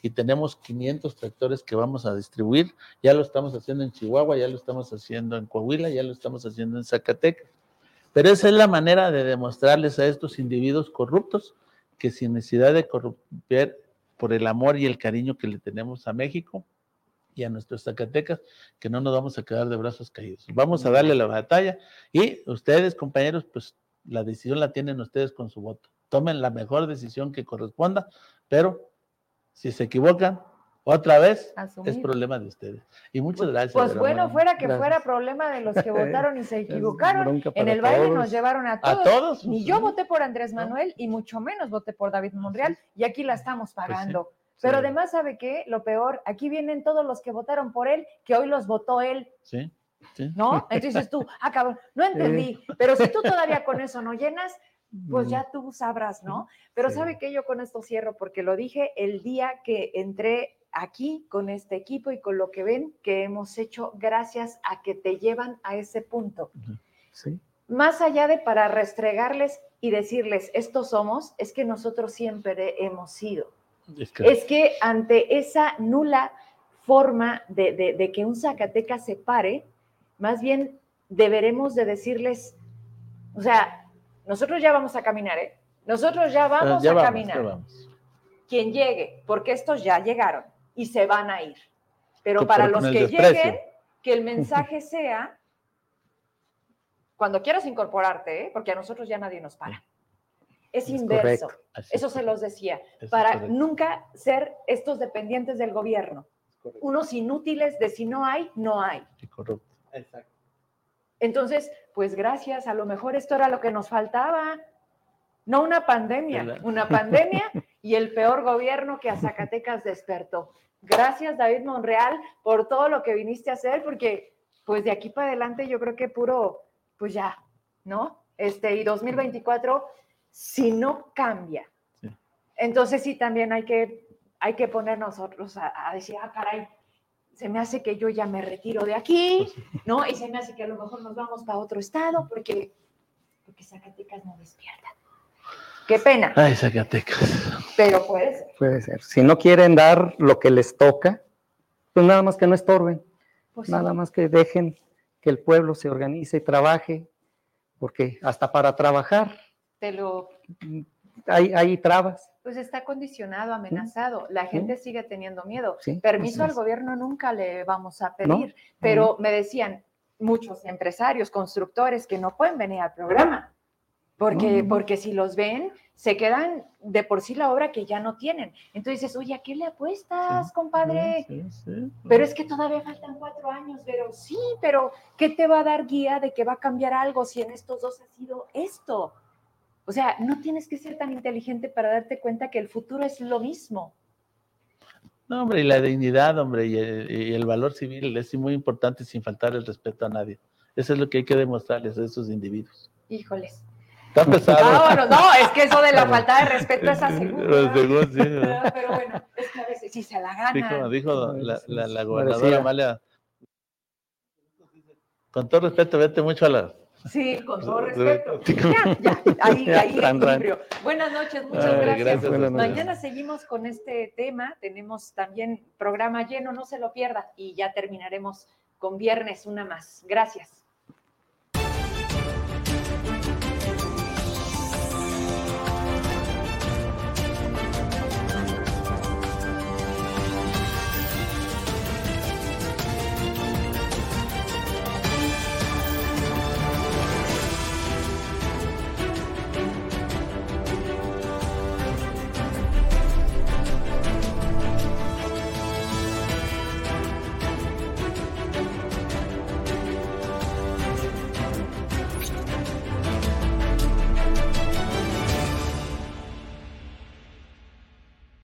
[SPEAKER 3] y tenemos 500 tractores que vamos a distribuir. Ya lo estamos haciendo en Chihuahua, ya lo estamos haciendo en Coahuila, ya lo estamos haciendo en Zacatecas. Pero esa es la manera de demostrarles a estos individuos corruptos que sin necesidad de corromper por el amor y el cariño que le tenemos a México, y a nuestros Zacatecas que no nos vamos a quedar de brazos caídos. Vamos a darle la batalla y ustedes, compañeros, pues la decisión la tienen ustedes con su voto. Tomen la mejor decisión que corresponda, pero si se equivocan, otra vez es problema de ustedes. Y muchas
[SPEAKER 1] pues,
[SPEAKER 3] gracias.
[SPEAKER 1] Pues bueno, fuera que fuera problema de los que (laughs) votaron y se equivocaron. En el baile nos llevaron a todos.
[SPEAKER 3] ¿A todos?
[SPEAKER 1] Ni yo voté por Andrés Manuel y mucho menos voté por David Monreal y aquí la estamos pues pagando Pero
[SPEAKER 3] Sí.
[SPEAKER 1] además, ¿sabe qué? Lo peor, aquí vienen todos los que votaron por él, que hoy los votó él,
[SPEAKER 3] Sí, sí.
[SPEAKER 1] ¿no? (laughs) Entonces tú, ah, cabrón, no entendí. Pero si tú todavía con eso no llenas, pues
[SPEAKER 2] Mm,
[SPEAKER 1] ya tú sabrás, ¿no? Pero sabe que yo con esto cierro porque lo dije el día que entré aquí con este equipo y con lo que ven que hemos hecho gracias a que te llevan a ese punto.
[SPEAKER 2] Sí.
[SPEAKER 1] Más allá de para restregarles y decirles, estos somos, es que nosotros siempre hemos sido.
[SPEAKER 3] Es que-
[SPEAKER 1] Es que ante esa nula forma de, de- de que un Zacatecas se pare, más bien deberemos de decirles, o sea, nosotros ya vamos a caminar, ¿eh? Nosotros ya vamos
[SPEAKER 3] ya
[SPEAKER 1] a
[SPEAKER 3] vamos,
[SPEAKER 1] caminar.
[SPEAKER 3] vamos.
[SPEAKER 1] Quien llegue, porque estos ya llegaron y se van a ir. Pero para los que
[SPEAKER 3] desprecio.
[SPEAKER 1] lleguen, que el mensaje sea, cuando quieras incorporarte, ¿eh? porque a nosotros ya nadie nos para. Es
[SPEAKER 2] Es
[SPEAKER 1] inverso.
[SPEAKER 2] correcto.
[SPEAKER 1] Eso
[SPEAKER 3] es
[SPEAKER 1] se los decía
[SPEAKER 3] Eso
[SPEAKER 1] para
[SPEAKER 3] correcto,
[SPEAKER 1] nunca ser estos dependientes del gobierno, unos inútiles de si no hay, no hay.
[SPEAKER 3] es correcto. Exacto.
[SPEAKER 1] Entonces, pues gracias, a lo mejor esto era lo que nos faltaba, no una pandemia,
[SPEAKER 3] ¿Verdad?
[SPEAKER 1] una pandemia (laughs) y el peor gobierno que a Zacatecas despertó. Gracias, David Monreal, por todo lo que viniste a hacer, porque pues de aquí para adelante yo creo que puro, pues ya, ¿no? Este, y 2024, si no cambia,
[SPEAKER 3] Sí.
[SPEAKER 1] entonces sí también hay que, hay que poner nosotros a, a decir, ah, caray, se me hace que yo ya me retiro de aquí, ¿no? Y se me hace que a lo mejor nos vamos para otro estado porque, porque Zacatecas no despierta. Qué pena,
[SPEAKER 3] Ay, Zacatecas.
[SPEAKER 1] pero puede ser.
[SPEAKER 2] Puede ser. Si no quieren dar lo que les toca, pues nada más que no estorben,
[SPEAKER 1] Pues sí.
[SPEAKER 2] nada más que dejen que el pueblo se organice y trabaje, porque hasta para trabajar
[SPEAKER 1] Te lo,
[SPEAKER 2] hay, hay trabas.
[SPEAKER 1] pues está condicionado, amenazado. La gente sigue teniendo miedo.
[SPEAKER 2] ¿sí?
[SPEAKER 1] Permiso al gobierno nunca le vamos a
[SPEAKER 2] No,
[SPEAKER 1] pedir, pero me decían muchos empresarios, constructores que no pueden venir al programa, porque,
[SPEAKER 2] No,
[SPEAKER 1] porque si los ven, se quedan de por sí la obra que ya no tienen. Entonces dices, oye, ¿a qué le apuestas, compadre?
[SPEAKER 3] Sí, sí.
[SPEAKER 1] Pero es que todavía faltan cuatro años, pero sí, pero ¿qué te va a dar guía de que va a cambiar algo si en estos dos ha sido esto? O sea, no tienes que ser tan inteligente para darte cuenta que el futuro es lo mismo.
[SPEAKER 3] No, hombre, y la dignidad, hombre, y el, y el valor civil es muy importante sin faltar el respeto a nadie. Eso es lo que hay que demostrarles a esos individuos.
[SPEAKER 1] Híjoles.
[SPEAKER 3] Está pesado.
[SPEAKER 1] Vámonos, no, es que eso de la falta de respeto es aseguro. (laughs)
[SPEAKER 3] Pero según, sí,
[SPEAKER 1] Pero, pero bueno, es que a veces sí se la gana.
[SPEAKER 3] dijo la, la, la
[SPEAKER 2] Sí,
[SPEAKER 3] gobernadora. Amalia. Con todo respeto, vete mucho a la.
[SPEAKER 1] Sí, con todo (laughs) respeto. Ya, ya, ahí, ahí equilibrio. Buenas noches, muchas
[SPEAKER 3] Ay,
[SPEAKER 1] gracias.
[SPEAKER 3] gracias.
[SPEAKER 2] Buenas noches.
[SPEAKER 1] Mañana seguimos con este tema. Tenemos también programa lleno, no se lo pierda. Y ya terminaremos con viernes una más. Gracias.